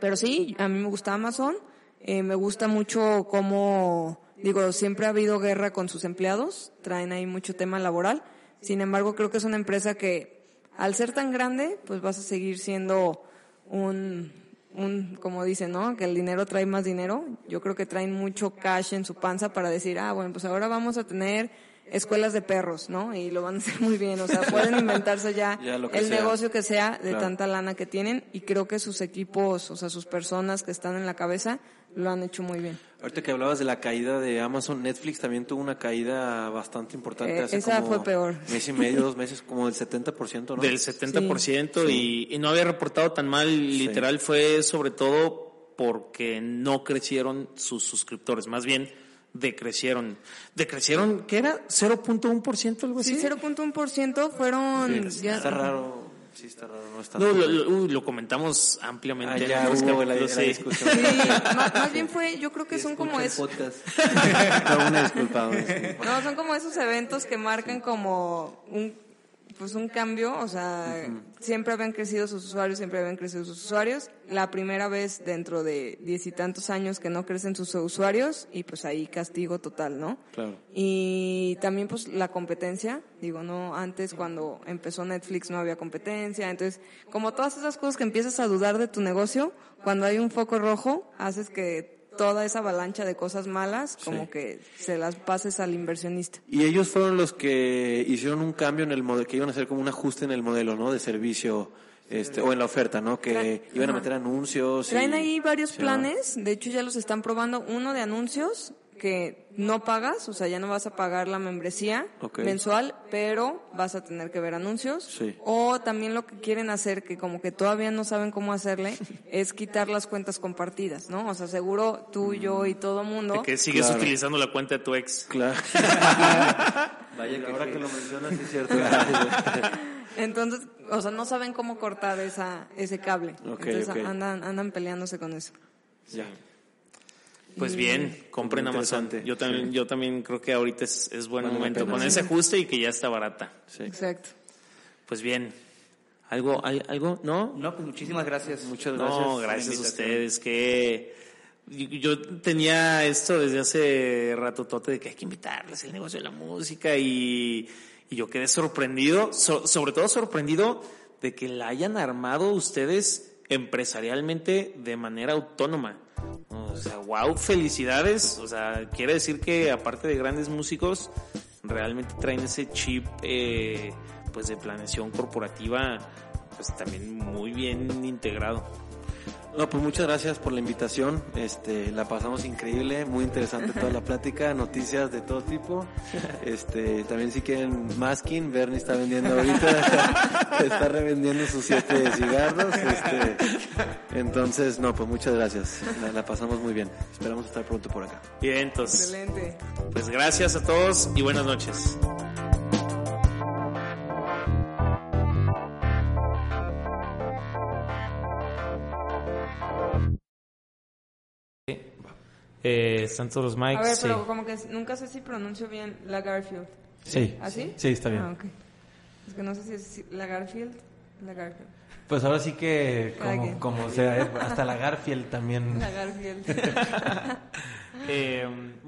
pero sí, a mí me gusta Amazon, eh, me gusta mucho cómo, digo, siempre ha habido guerra con sus empleados, traen ahí mucho tema laboral, sin embargo creo que es una empresa que al ser tan grande, pues vas a seguir siendo un, un, como dicen, ¿no? Que el dinero trae más dinero. Yo creo que traen mucho cash en su panza para decir, ah, bueno, pues ahora vamos a tener escuelas de perros, ¿no? Y lo van a hacer muy bien, o sea, *laughs* pueden inventarse ya, el negocio que sea de tanta lana que tienen y creo que sus equipos, o sea, sus personas que están en la cabeza lo han hecho muy bien. Ahorita que hablabas de la caída de Amazon, Netflix también tuvo una caída bastante importante. Eh, esa fue peor. Mes y medio, *laughs* dos meses, como del 70%, ¿no? Del 70% Y, y, no había reportado tan mal, literal fue sobre todo porque no crecieron sus suscriptores, más bien decrecieron. ¿Decrecieron qué era? ¿0.1% algo así? Sí, 0.1% fueron... está raro. Sí, está raro, no está no, lo, lo, comentamos ampliamente. Ah, ya hubo la, discusión. Sí, más, bien fue, yo creo que son como esos. *laughs* No, son como esos eventos que marcan como un pues un cambio, o sea, siempre habían crecido sus usuarios, siempre habían crecido sus usuarios. La primera vez dentro de diez y tantos años que no crecen sus usuarios y pues ahí castigo total, ¿no? Claro. Y también pues la competencia, digo, no, antes cuando empezó Netflix no había competencia, entonces como todas esas cosas que empiezas a dudar de tu negocio, cuando hay un foco rojo, haces que toda esa avalancha de cosas malas, como que se las pases al inversionista. Y ellos fueron los que hicieron un cambio en el modelo, que iban a hacer como un ajuste en el modelo, ¿no? De servicio, este, o en la oferta, ¿no? Que iban a meter anuncios. y- Traen ahí varios planes, de hecho ya los están probando, uno de anuncios que no pagas, o sea, ya no vas a pagar la membresía mensual, pero vas a tener que ver anuncios. Sí. O también lo que quieren hacer, que como que todavía no saben cómo hacerle, *laughs* es quitar las cuentas compartidas, ¿no? O sea, seguro tú, yo y todo mundo. De que sigues Claro. utilizando la cuenta de tu ex. Claro. *laughs* Vaya que ahora que lo mencionas, es cierto. *laughs* Entonces, o sea, no saben cómo cortar esa, ese cable. Ok, Entonces ok. andan, andan peleándose con eso. ya. Pues bien, compren Amazon. Yo también, sí. yo también creo que ahorita es, es buen momento pena, con sí. ese ajuste y que ya está barata. Sí. Exacto. Pues bien, algo, al- algo, ¿no? No, pues muchísimas gracias. Muchas gracias. No, gracias a ustedes. Que yo yo tenía esto desde hace rato tote de que hay que invitarles el negocio de la música y, y yo quedé sorprendido, so- sobre todo sorprendido de que la hayan armado ustedes empresarialmente de manera autónoma. O sea, wow, felicidades. O sea, quiere decir que aparte de grandes músicos, realmente traen ese chip eh, pues de planeación corporativa pues también muy bien integrado. No, pues muchas gracias por la invitación. Este, la pasamos increíble, muy interesante toda la plática, *laughs* noticias de todo tipo. Este, también si quieren masking, Bernie está vendiendo *laughs* ahorita, está revendiendo sus siete cigarros. Este, entonces, no, pues muchas gracias. La, la pasamos muy bien. Esperamos estar pronto por acá. Bien, entonces, Excelente. pues gracias a todos y buenas noches. Eh, están todos los mics. A ver, sí. pero como que nunca sé si pronuncio bien la Garfield. Sí. ¿Así? Sí, está bien. Ah, ok. Es que no sé si es la Garfield. La Garfield. Pues ahora sí que como, como sea, ¿eh? hasta la Garfield también. *laughs* La Garfield. *laughs* *laughs* Eh,